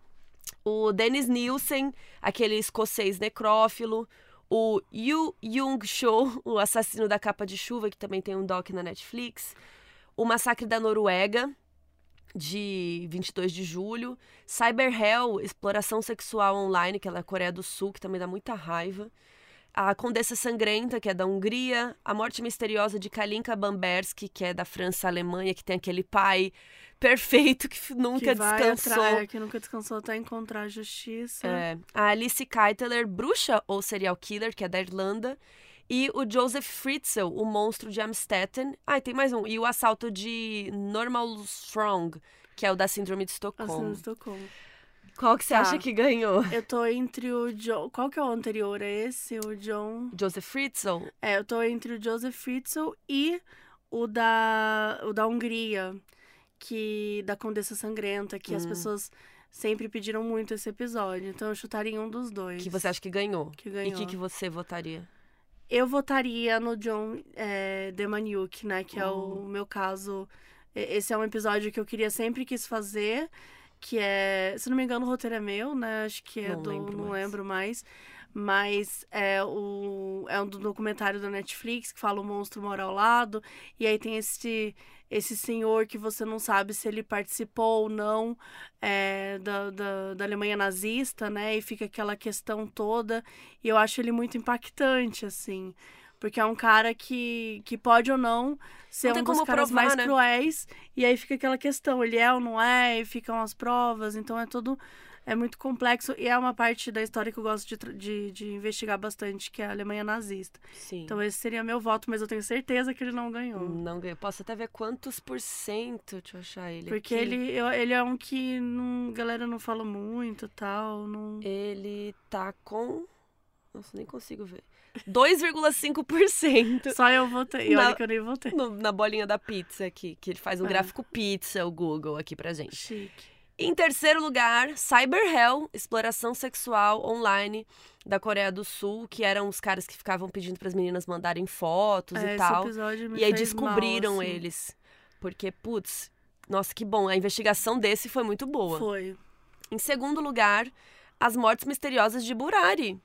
B: O Dennis Nielsen, aquele escocês necrófilo. O Yu Jung Cho, o assassino da capa de chuva, que também tem um doc na Netflix. O Massacre da Noruega, de 22 de julho. Cyber Hell, exploração sexual online, que é da Coreia do Sul, que também dá muita raiva. A Condessa Sangrenta, que é da Hungria. A Morte Misteriosa de Kalinka Bamberski, que é da França Alemanha, que tem aquele pai perfeito que nunca
C: que
B: descansou.
C: Atrás, que nunca descansou até encontrar a justiça.
B: É. A Alice Keiteler, bruxa ou serial killer, que é da Irlanda. E o Joseph Fritzl, o monstro de Amstetten. Ah, e tem mais um. E o assalto de Normal Strong, que é o da Síndrome de Estocolmo.
C: Estocolmo.
B: Qual que você
C: Tá.
B: acha que ganhou?
C: Eu tô entre o John. Qual que é o anterior a esse? O John.
B: Joseph Fritzl?
C: É, eu tô entre o Joseph Fritzl e o da, o da Hungria, que da Condessa Sangrenta, que as
B: Hum.
C: pessoas sempre pediram muito esse episódio. Então eu chutaria um dos dois.
B: Que você acha que ganhou?
C: que
B: E
C: ganhou.
B: que, que você votaria?
C: Eu votaria no John é, Demaniuk, né? Que é o
B: Hum.
C: meu caso. Esse é um episódio que eu queria sempre quis fazer. Que é, se não me engano, o roteiro é meu, né? Acho que é
B: Não
C: do.
B: lembro
C: não
B: mais.
C: lembro mais. Mas é, o, é um do documentário da Netflix que fala o monstro mora ao lado. E aí tem esse, esse senhor que você não sabe se ele participou ou não é, da, da, da Alemanha nazista, né? E fica aquela questão toda. E eu acho ele muito impactante, assim. Porque é um cara que, que pode ou não ser
B: Não
C: um dos caras
B: provar,
C: mais
B: né?
C: cruéis. E aí fica aquela questão, ele é ou não é, e ficam as provas. Então é tudo. É muito complexo. E é uma parte da história que eu gosto de, de, de investigar bastante, que é a Alemanha nazista.
B: Sim.
C: Então esse seria meu voto, mas eu tenho certeza que ele não ganhou.
B: Não ganhou. Posso até ver quantos por cento. Deixa eu achar ele.
C: Porque
B: aqui.
C: ele, eu- ele é um que não, a galera não fala muito tal. Não...
B: Ele tá com. Nossa, nem consigo ver. 2,5%.
C: Só eu votei. E olha
B: Na-
C: que eu nem votei.
B: no- na bolinha da pizza aqui, que ele faz um
C: É.
B: gráfico pizza, o Google, aqui pra gente.
C: Chique.
B: Em terceiro lugar, Cyber Hell, exploração sexual online da Coreia do Sul, que eram os caras que ficavam pedindo pras meninas mandarem fotos
C: É,
B: e tal. E aí descobriram
C: mal, assim.
B: eles. Porque, putz, nossa, que bom. A investigação desse foi muito boa.
C: Foi.
B: Em segundo lugar, as mortes misteriosas de Burari.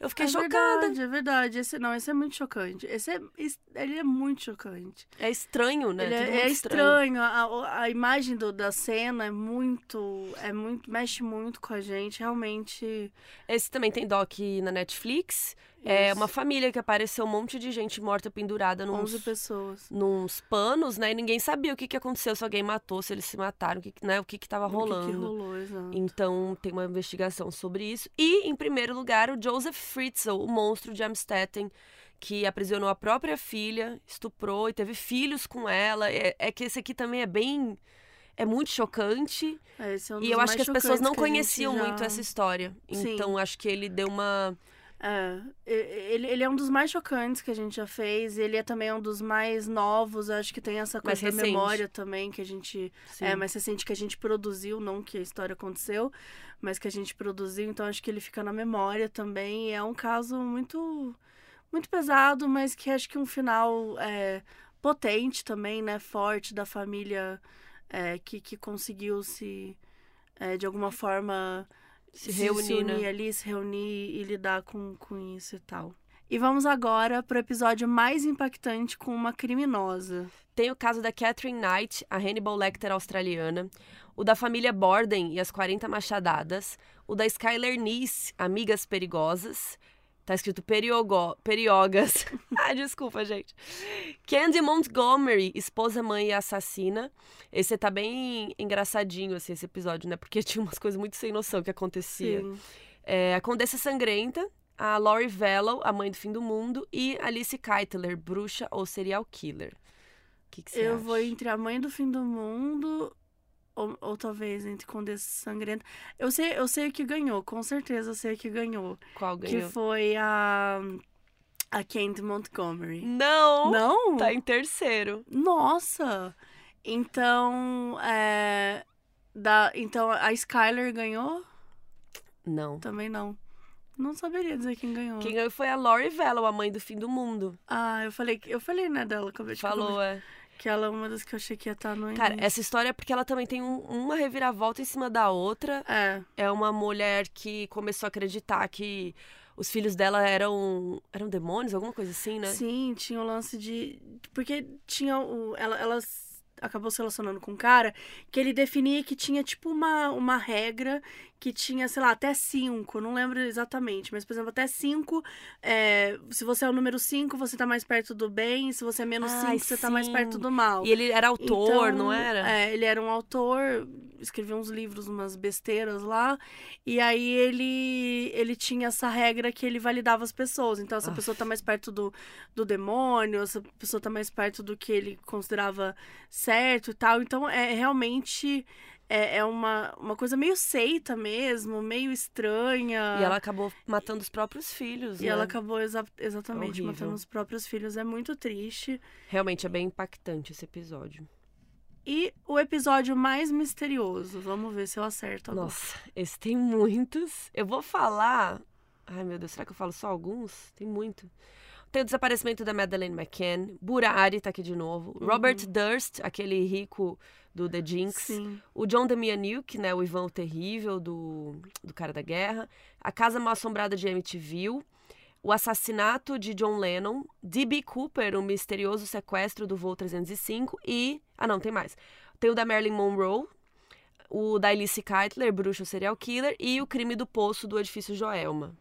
B: Eu fiquei
C: é
B: chocada.
C: verdade, é verdade. Esse, não, esse é muito chocante. Esse é, esse- ele é muito chocante.
B: É estranho, né?
C: Ele é, é estranho. A, a- a imagem do, da cena é muito, é muito. Mexe muito com a gente. Realmente.
B: Esse também tem doc na Netflix. É uma família que apareceu um monte de gente morta pendurada nos,
C: 11 pessoas.
B: nos panos, né? E ninguém sabia o que, que aconteceu, se alguém matou, se eles se mataram, o que, né? o que, que tava
C: O que
B: rolando.
C: que rolou, exato.
B: Então tem uma investigação sobre isso. E, em primeiro lugar, o Joseph Fritzl, o monstro de Amstetten, que aprisionou a própria filha, estuprou e teve filhos com ela. É, é que esse aqui também é bem. É muito chocante.
C: É, esse é um
B: e eu acho que as pessoas não conheciam
C: já-
B: muito essa história.
C: Sim.
B: Então acho que ele deu uma.
C: É, ele, ele é um dos mais chocantes que a gente já fez. Ele é também um dos mais novos. Acho que tem essa
B: Mais
C: coisa da
B: recente.
C: memória também que a gente.
B: Sim.
C: É, mais recente que a gente produziu, não que a história aconteceu, mas que a gente produziu. Então acho que ele fica na memória também. E é um caso muito, muito pesado, mas que acho que um final é, potente também, né? Forte da família é, que, que conseguiu se, é, de alguma forma
B: se, reunir,
C: se unir
B: né?
C: ali, se reunir e lidar com, com isso e tal. E vamos agora pro episódio mais impactante com uma criminosa.
B: Tem o caso da Catherine Knight, a Hannibal Lecter australiana, o da família Borden e as 40 machadadas, o da Skyler Nice, Amigas Perigosas, tá escrito periogo, periogas. <laughs> ah, desculpa, gente. Candy Montgomery, esposa, mãe e assassina. Esse tá bem engraçadinho, assim, esse episódio, né? Porque <laughs> tinha umas coisas muito sem noção que acontecia. É, a Condessa Sangrenta, a Laurie Vallow, a mãe do fim do mundo, e Alice Keitler, bruxa ou serial killer. O que, que você
C: Eu
B: acha?
C: vou entre a mãe do fim do mundo ou, ou talvez entre Condessa Sangrenta. Eu sei, eu sei o que ganhou, com certeza eu sei o que ganhou.
B: Qual
C: Que
B: ganhou?
C: foi a a Candy Montgomery.
B: Não!
C: Não?
B: Tá em terceiro.
C: Nossa! Então, é, da, então a Skyler ganhou?
B: Não.
C: Também não. Não saberia dizer quem ganhou.
B: Quem ganhou foi a Laurie Vallow, a mãe do fim do mundo.
C: Ah, eu falei, eu falei, né, dela, acabei de
B: Falou, é.
C: Que ela é uma das que eu achei que ia estar no
B: Cara, essa história é porque ela também tem um- uma reviravolta em cima da outra.
C: É,
B: É uma mulher que começou a acreditar que os filhos dela eram eram demônios, alguma coisa assim, né?
C: sim, tinha o lance de... Porque tinha o... Ela, ela acabou se relacionando com um cara que ele definia que tinha, tipo, uma, uma regra que tinha, sei lá, até cinco, não lembro exatamente, mas, por exemplo, até cinco, é, se você é o número cinco, você tá mais perto do bem, se você é menos
B: Ai,
C: cinco, você tá mais
B: sim.
C: perto do mal.
B: E ele era autor,
C: Então,
B: não era?
C: É, ele era um autor, escrevia uns livros, umas besteiras lá, e aí ele ele tinha essa regra que ele validava as pessoas. Então, essa
B: Aff.
C: pessoa tá mais perto do, do demônio, essa pessoa tá mais perto do que ele considerava certo e tal. Então, é realmente é, é uma, uma coisa meio seita mesmo, meio estranha.
B: E ela acabou matando os próprios filhos,
C: E
B: né?
C: ela acabou exa- exatamente
B: Horrível.
C: matando os próprios filhos. É muito triste.
B: Realmente é bem impactante esse episódio.
C: E o episódio mais misterioso. Vamos ver se eu acerto agora.
B: Nossa, esse tem muitos. Eu vou falar. Ai, meu Deus, será que eu falo só alguns? Tem muito. Tem o desaparecimento da Madeleine McCann. Burari tá aqui de novo. Robert Durst, aquele rico do The Jinx.
C: Sim.
B: O John Demianuk, né? O Ivan o Terrível, do, do Cara da Guerra. A Casa Mal Assombrada de Amityville. O assassinato de John Lennon. D.B. Cooper, o misterioso sequestro do voo 305. E... Ah, não, tem mais. Tem o da Marilyn Monroe. O da Alice Keitler, bruxo serial killer. E o crime do poço do edifício Joelma.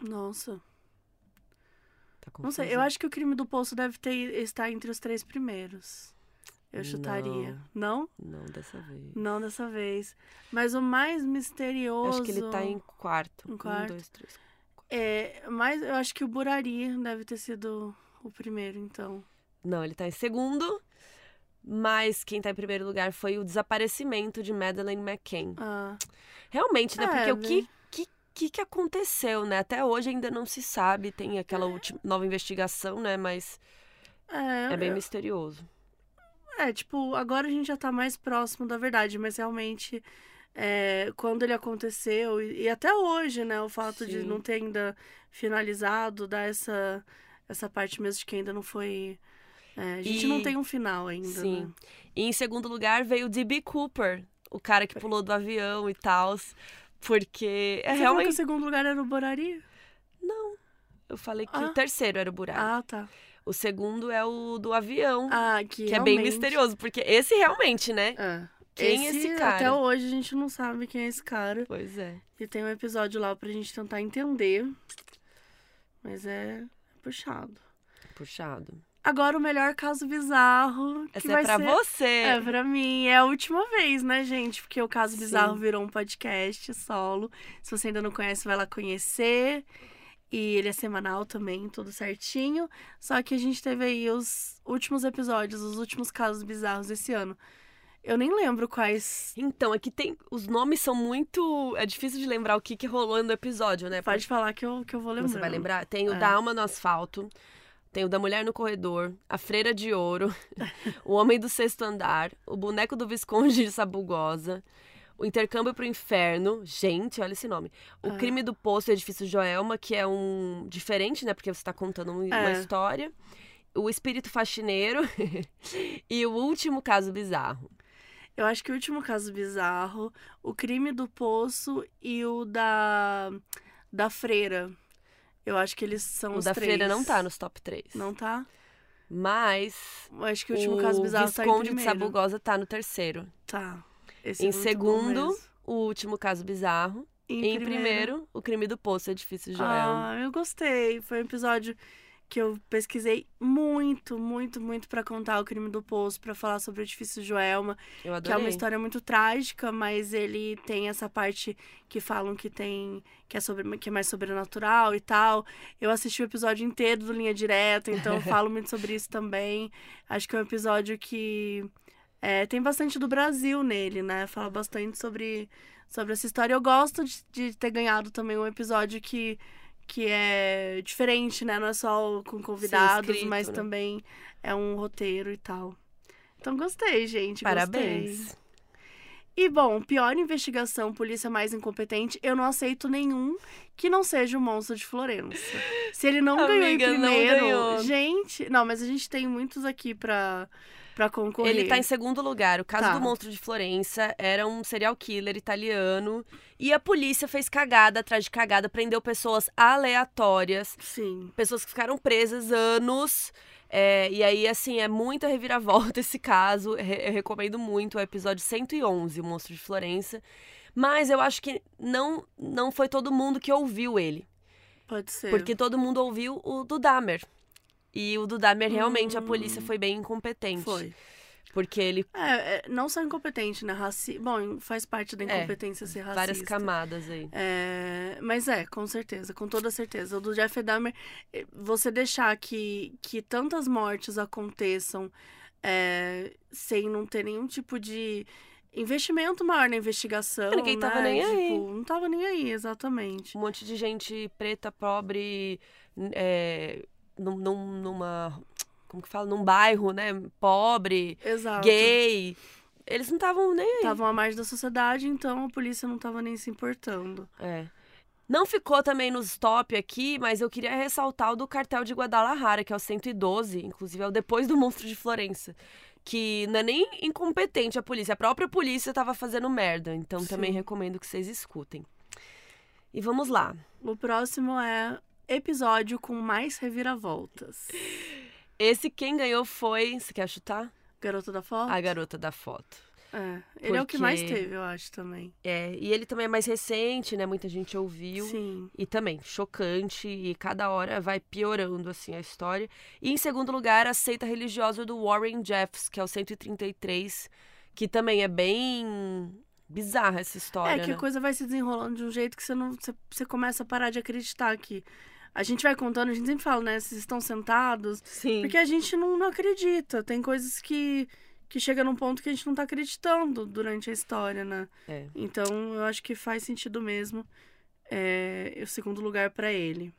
C: Nossa.
B: Tá
C: Não sei, eu acho que o crime do poço deve ter, estar entre os três primeiros. Eu chutaria. Não?
B: Não, dessa vez.
C: Não dessa vez. Mas o mais misterioso.
B: Acho que ele tá em quarto.
C: Em quarto.
B: Um, dois, três.
C: É, mas eu acho que o Burari deve ter sido o primeiro, então.
B: Não, ele tá em segundo. Mas quem tá em primeiro lugar foi o desaparecimento de Madeleine McCann.
C: Ah,
B: Realmente, né?
C: É,
B: Porque o
C: né?
B: que, que, que, que aconteceu, né? Até hoje ainda não se sabe. Tem aquela última, nova investigação, né? Mas
C: é,
B: é bem
C: eu-
B: misterioso.
C: É, tipo, agora a gente já tá mais próximo da verdade, mas realmente, é, quando ele aconteceu, e, e até hoje, né, o fato de
B: Sim.
C: não ter ainda finalizado, dá essa, essa parte mesmo de que ainda não foi. é, a gente
B: E-
C: não tem um final ainda.
B: Sim.
C: Né?
B: E em segundo lugar veio o D.B. Cooper, o cara que pulou do avião e tal. Porque é
C: Você falou que
B: realmente.
C: o segundo lugar era o Borari?
B: Não. Eu falei que
C: Ah.
B: o terceiro era o buraco.
C: Ah, tá.
B: O segundo é o do avião,
C: Ah, que,
B: que é bem misterioso. Porque esse realmente, né?
C: É.
B: Quem é esse cara?
C: Até hoje a gente não sabe quem é esse cara.
B: Pois é.
C: E tem um episódio lá pra gente tentar entender. Mas é puxado.
B: Puxado.
C: Agora o melhor caso bizarro. Que
B: Essa
C: vai
B: é pra
C: ser...
B: você.
C: É pra mim. É a última vez, né, gente? Porque o caso
B: Sim.
C: bizarro virou um podcast solo. Se você ainda não conhece, vai lá conhecer. E ele é semanal também, tudo certinho. Só que a gente teve aí os últimos episódios, os últimos casos bizarros desse ano. Eu nem lembro quais.
B: Então, aqui tem. Os nomes são muito. É difícil de lembrar o que, que rolou no episódio, né?
C: Pode falar que eu, que eu vou lembrar.
B: Você vai lembrar? Tem o
C: É.
B: da Alma no Asfalto, tem o da Mulher no Corredor, a Freira de Ouro, <laughs> o Homem do Sexto Andar, o Boneco do Visconde de Sabugosa, o Intercâmbio pro Inferno, gente, olha esse nome. O
C: Ah.
B: Crime do Poço e Edifício Joelma, que é um diferente, né? Porque você tá contando um- uma
C: É.
B: história. O Espírito Faxineiro <laughs> e o Último Caso Bizarro.
C: Eu acho que o último caso bizarro, o crime do poço e o da da freira. Eu acho que eles são
B: O
C: os
B: da
C: três.
B: Freira não tá nos top 3.
C: Não tá?
B: Mas
C: Eu acho que o último caso bizarro tá em
B: Visconde de
C: primeiro.
B: Sabugosa tá no terceiro.
C: Tá. Esse é
B: Em
C: bom
B: segundo, o último caso bizarro. Em, primeiro, o crime do poço, edifício Joel.
C: Ah, eu gostei. Foi um episódio que eu pesquisei muito, muito, muito pra contar o crime do poço, pra falar sobre o edifício Joelma,
B: eu
C: que é
B: adorei.
C: uma história muito trágica, mas ele tem essa parte que falam que tem que é sobre que é mais sobrenatural e tal. Eu assisti o episódio inteiro do Linha Direta, então eu <laughs> falo muito sobre isso também. Acho que é um episódio que é, tem bastante do Brasil nele, né? Fala bastante sobre, sobre essa história. Eu gosto de, de ter ganhado também um episódio que, que é diferente, né? Não é só com convidados,
B: escrito,
C: mas
B: né?
C: também é um roteiro e tal. Então gostei, gente.
B: Parabéns.
C: Gostei. E bom, pior investigação, polícia mais incompetente, eu não aceito nenhum que não seja o monstro de Florença. Se ele não <laughs> ganhou em
B: Amiga, não
C: primeiro,
B: ganhou.
C: gente. Não, mas a gente tem muitos aqui pra, pra concorrer.
B: Ele tá em segundo lugar. O caso
C: Tá.
B: do monstro de Florença era um serial killer italiano. E a polícia fez cagada atrás de cagada, prendeu pessoas aleatórias,
C: Sim.
B: pessoas que ficaram presas anos. É, e aí, assim, é muita reviravolta esse caso. Eu recomendo muito o episódio 111, O Monstro de Florença. Mas eu acho que não, não foi todo mundo que ouviu ele.
C: Pode ser.
B: Porque todo mundo ouviu o do Dahmer. E o do Dahmer, realmente, a
C: Hum.
B: polícia foi bem incompetente.
C: Foi.
B: Porque ele.
C: É, é, não só incompetente, né? Raci... Bom, faz parte da
B: É,
C: incompetência ser racista.
B: Várias camadas aí.
C: É, mas é, com certeza, com toda certeza. O do Jeff Dahmer, eh, você deixar que, que tantas mortes aconteçam é, sem não ter nenhum tipo de investimento maior na investigação.
B: Ninguém tava
C: né?
B: nem aí.
C: Tipo, não tava nem aí, exatamente.
B: Um monte de gente preta, pobre, é, num, num- numa. Como que fala? Num bairro, né? Pobre,
C: Exato.
B: gay. Eles não estavam nem aí.
C: Estavam à margem da sociedade, então a polícia não tava nem se importando.
B: É. Não ficou também nos top aqui, mas eu queria ressaltar o do cartel de Guadalajara, que é o 112, inclusive é o depois do Monstro de Florença. Que não é nem incompetente a polícia, a própria polícia tava fazendo merda. Então também
C: Sim.
B: recomendo que vocês escutem. E vamos lá.
C: O próximo é episódio com mais reviravoltas.
B: Esse quem ganhou foi. Você quer chutar?
C: Garota da foto?
B: A garota da foto.
C: É, ele é o que mais
B: Porque-
C: teve, eu acho, também.
B: É, e ele também é mais recente, né? Muita gente ouviu.
C: Sim.
B: E também, chocante, e cada hora vai piorando, assim, a história. E em segundo lugar, a seita religiosa do Warren Jeffs, que é o 133, que também é bem bizarra essa história,
C: É que
B: né?
C: a coisa vai se desenrolando de um jeito que você não. Você, você começa a parar de acreditar que. A gente vai contando, a gente sempre fala, né? Vocês estão sentados.
B: Sim.
C: Porque a gente não, não acredita. Tem coisas que. Que chega num ponto que a gente não tá acreditando durante a história, né?
B: É.
C: Então, eu acho que faz sentido mesmo é, o segundo lugar pra ele.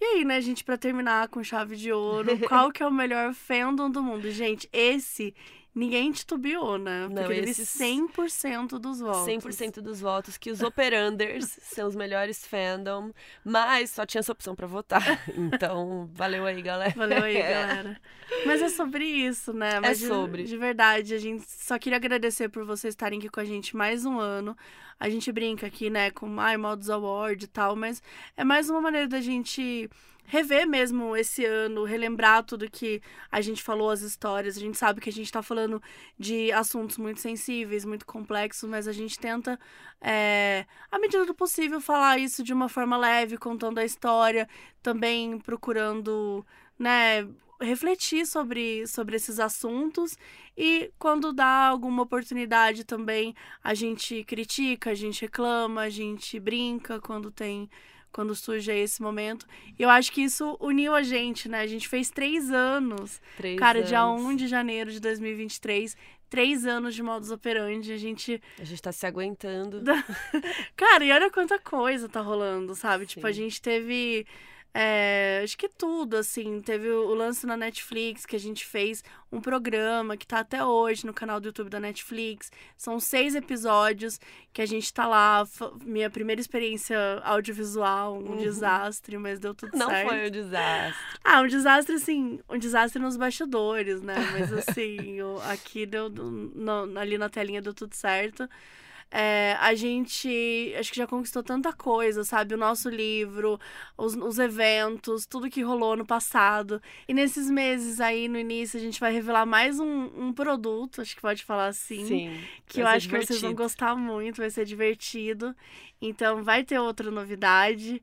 C: E aí, né, gente, pra terminar com chave de ouro, <laughs> qual que é o melhor fandom do mundo? Gente, esse ninguém titubeou, né? Porque
B: Não, esses-
C: 100% dos votos.
B: 100% dos votos, que os operanders <laughs> são os melhores fandom, mas só tinha essa opção pra votar. <laughs> Então, valeu aí, galera.
C: Valeu aí, <laughs> galera. Mas é sobre isso, né? Mas de-
B: sobre.
C: De, verdade, a gente só queria agradecer por vocês estarem aqui com a gente mais um ano. A gente brinca aqui, né, com ai, Modos Award e tal, mas é mais uma maneira da gente rever mesmo esse ano, relembrar tudo que a gente falou, as histórias. A gente sabe que a gente tá falando de assuntos muito sensíveis, muito complexos, mas a gente tenta, é, à medida do possível, falar isso de uma forma leve, contando a história, também procurando, né, refletir sobre, sobre esses assuntos e quando dá alguma oportunidade também a gente critica, a gente reclama, a gente brinca quando tem quando surge esse momento. E eu acho que isso uniu a gente, né? A gente fez três anos.
B: Três
C: Cara, dia
B: anos.
C: 1 de janeiro de 2023, três anos de modus operandi. A gente.
B: A gente tá se aguentando. <laughs>
C: Cara, e olha quanta coisa tá rolando, sabe? Tipo, a
B: Sim.
C: gente teve É, acho que tudo, assim. Teve o lance na Netflix que a gente fez um programa que tá até hoje no canal do YouTube da Netflix. São seis episódios que a gente tá lá. Minha primeira experiência audiovisual, um uhum. desastre, mas deu tudo
B: Não
C: certo.
B: Não foi um desastre.
C: Ah, um desastre, assim, um desastre nos bastidores, né? Mas assim, <laughs> aqui deu. No, ali na telinha deu tudo certo. É, a gente acho que já conquistou tanta coisa, sabe? O nosso livro, os, os, eventos, tudo que rolou no passado. E nesses meses aí, no início, a gente vai revelar mais um, um produto, acho que pode falar assim.
B: Sim.
C: Que eu acho divertido. que vocês vão gostar muito, vai ser divertido. Então vai ter outra novidade.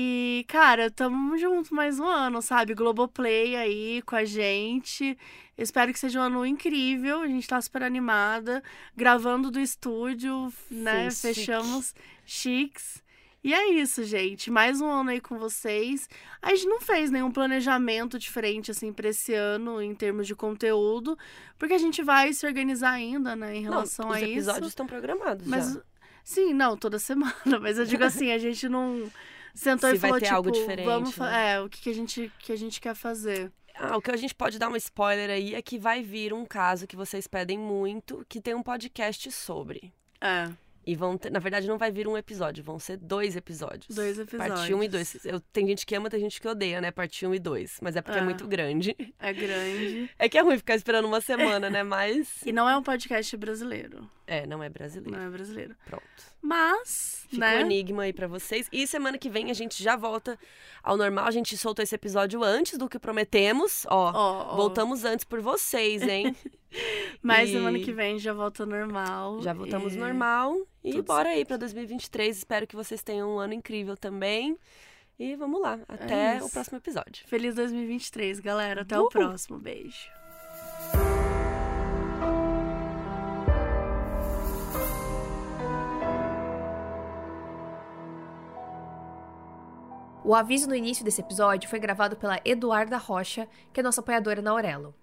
C: E, cara, tamo junto mais um ano, sabe? Globoplay aí com a gente. Espero que seja um ano incrível. A gente tá super animada. Gravando do estúdio, né? Sim, Fechamos chique. chiques. E é isso, gente. Mais um ano aí com vocês. A gente não fez nenhum planejamento diferente, assim, pra esse ano, em termos de conteúdo, porque a gente vai se organizar ainda, né, em relação
B: não,
C: a isso.
B: Os episódios estão programados
C: mas,
B: já.
C: Sim, não, toda <laughs> semana. Mas eu digo assim, a gente não sentou
B: Se
C: e falou,
B: vai ter
C: tipo,
B: algo diferente,
C: vamos
B: né?
C: É, o que, que, a gente, que a gente quer fazer.
B: Ah, o que a gente pode dar um spoiler aí é que vai vir um caso que vocês pedem muito, que tem um podcast sobre.
C: É.
B: E vão ter, na verdade, não vai vir um episódio, vão ser dois episódios.
C: Dois episódios.
B: Parte 1 um e 2. Eu, tem gente que ama, tem gente que odeia, né? Parte 1 um e 2. Mas é porque é. é muito grande.
C: É grande. <laughs>
B: É que é ruim ficar esperando uma semana, né? Mas.
C: E não é um podcast brasileiro.
B: É, não é brasileiro.
C: Não é brasileiro.
B: Pronto.
C: Mas.
B: Fica
C: né?
B: um enigma aí pra vocês. E semana que vem a gente já volta ao normal. A gente soltou esse episódio antes do que prometemos. Ó,
C: oh, oh.
B: voltamos antes por vocês, hein? <laughs>
C: Mas e... semana que vem já volta normal.
B: Já voltamos e... normal. E Tudo bora certo. aí pra 2023. Espero que vocês tenham um ano incrível também. E vamos lá. Até é o próximo episódio.
C: Feliz 2023, galera. Até Uhul. o próximo. Beijo.
D: O aviso no início desse episódio foi gravado pela Eduarda Rocha, que é nossa apoiadora na Aurelo.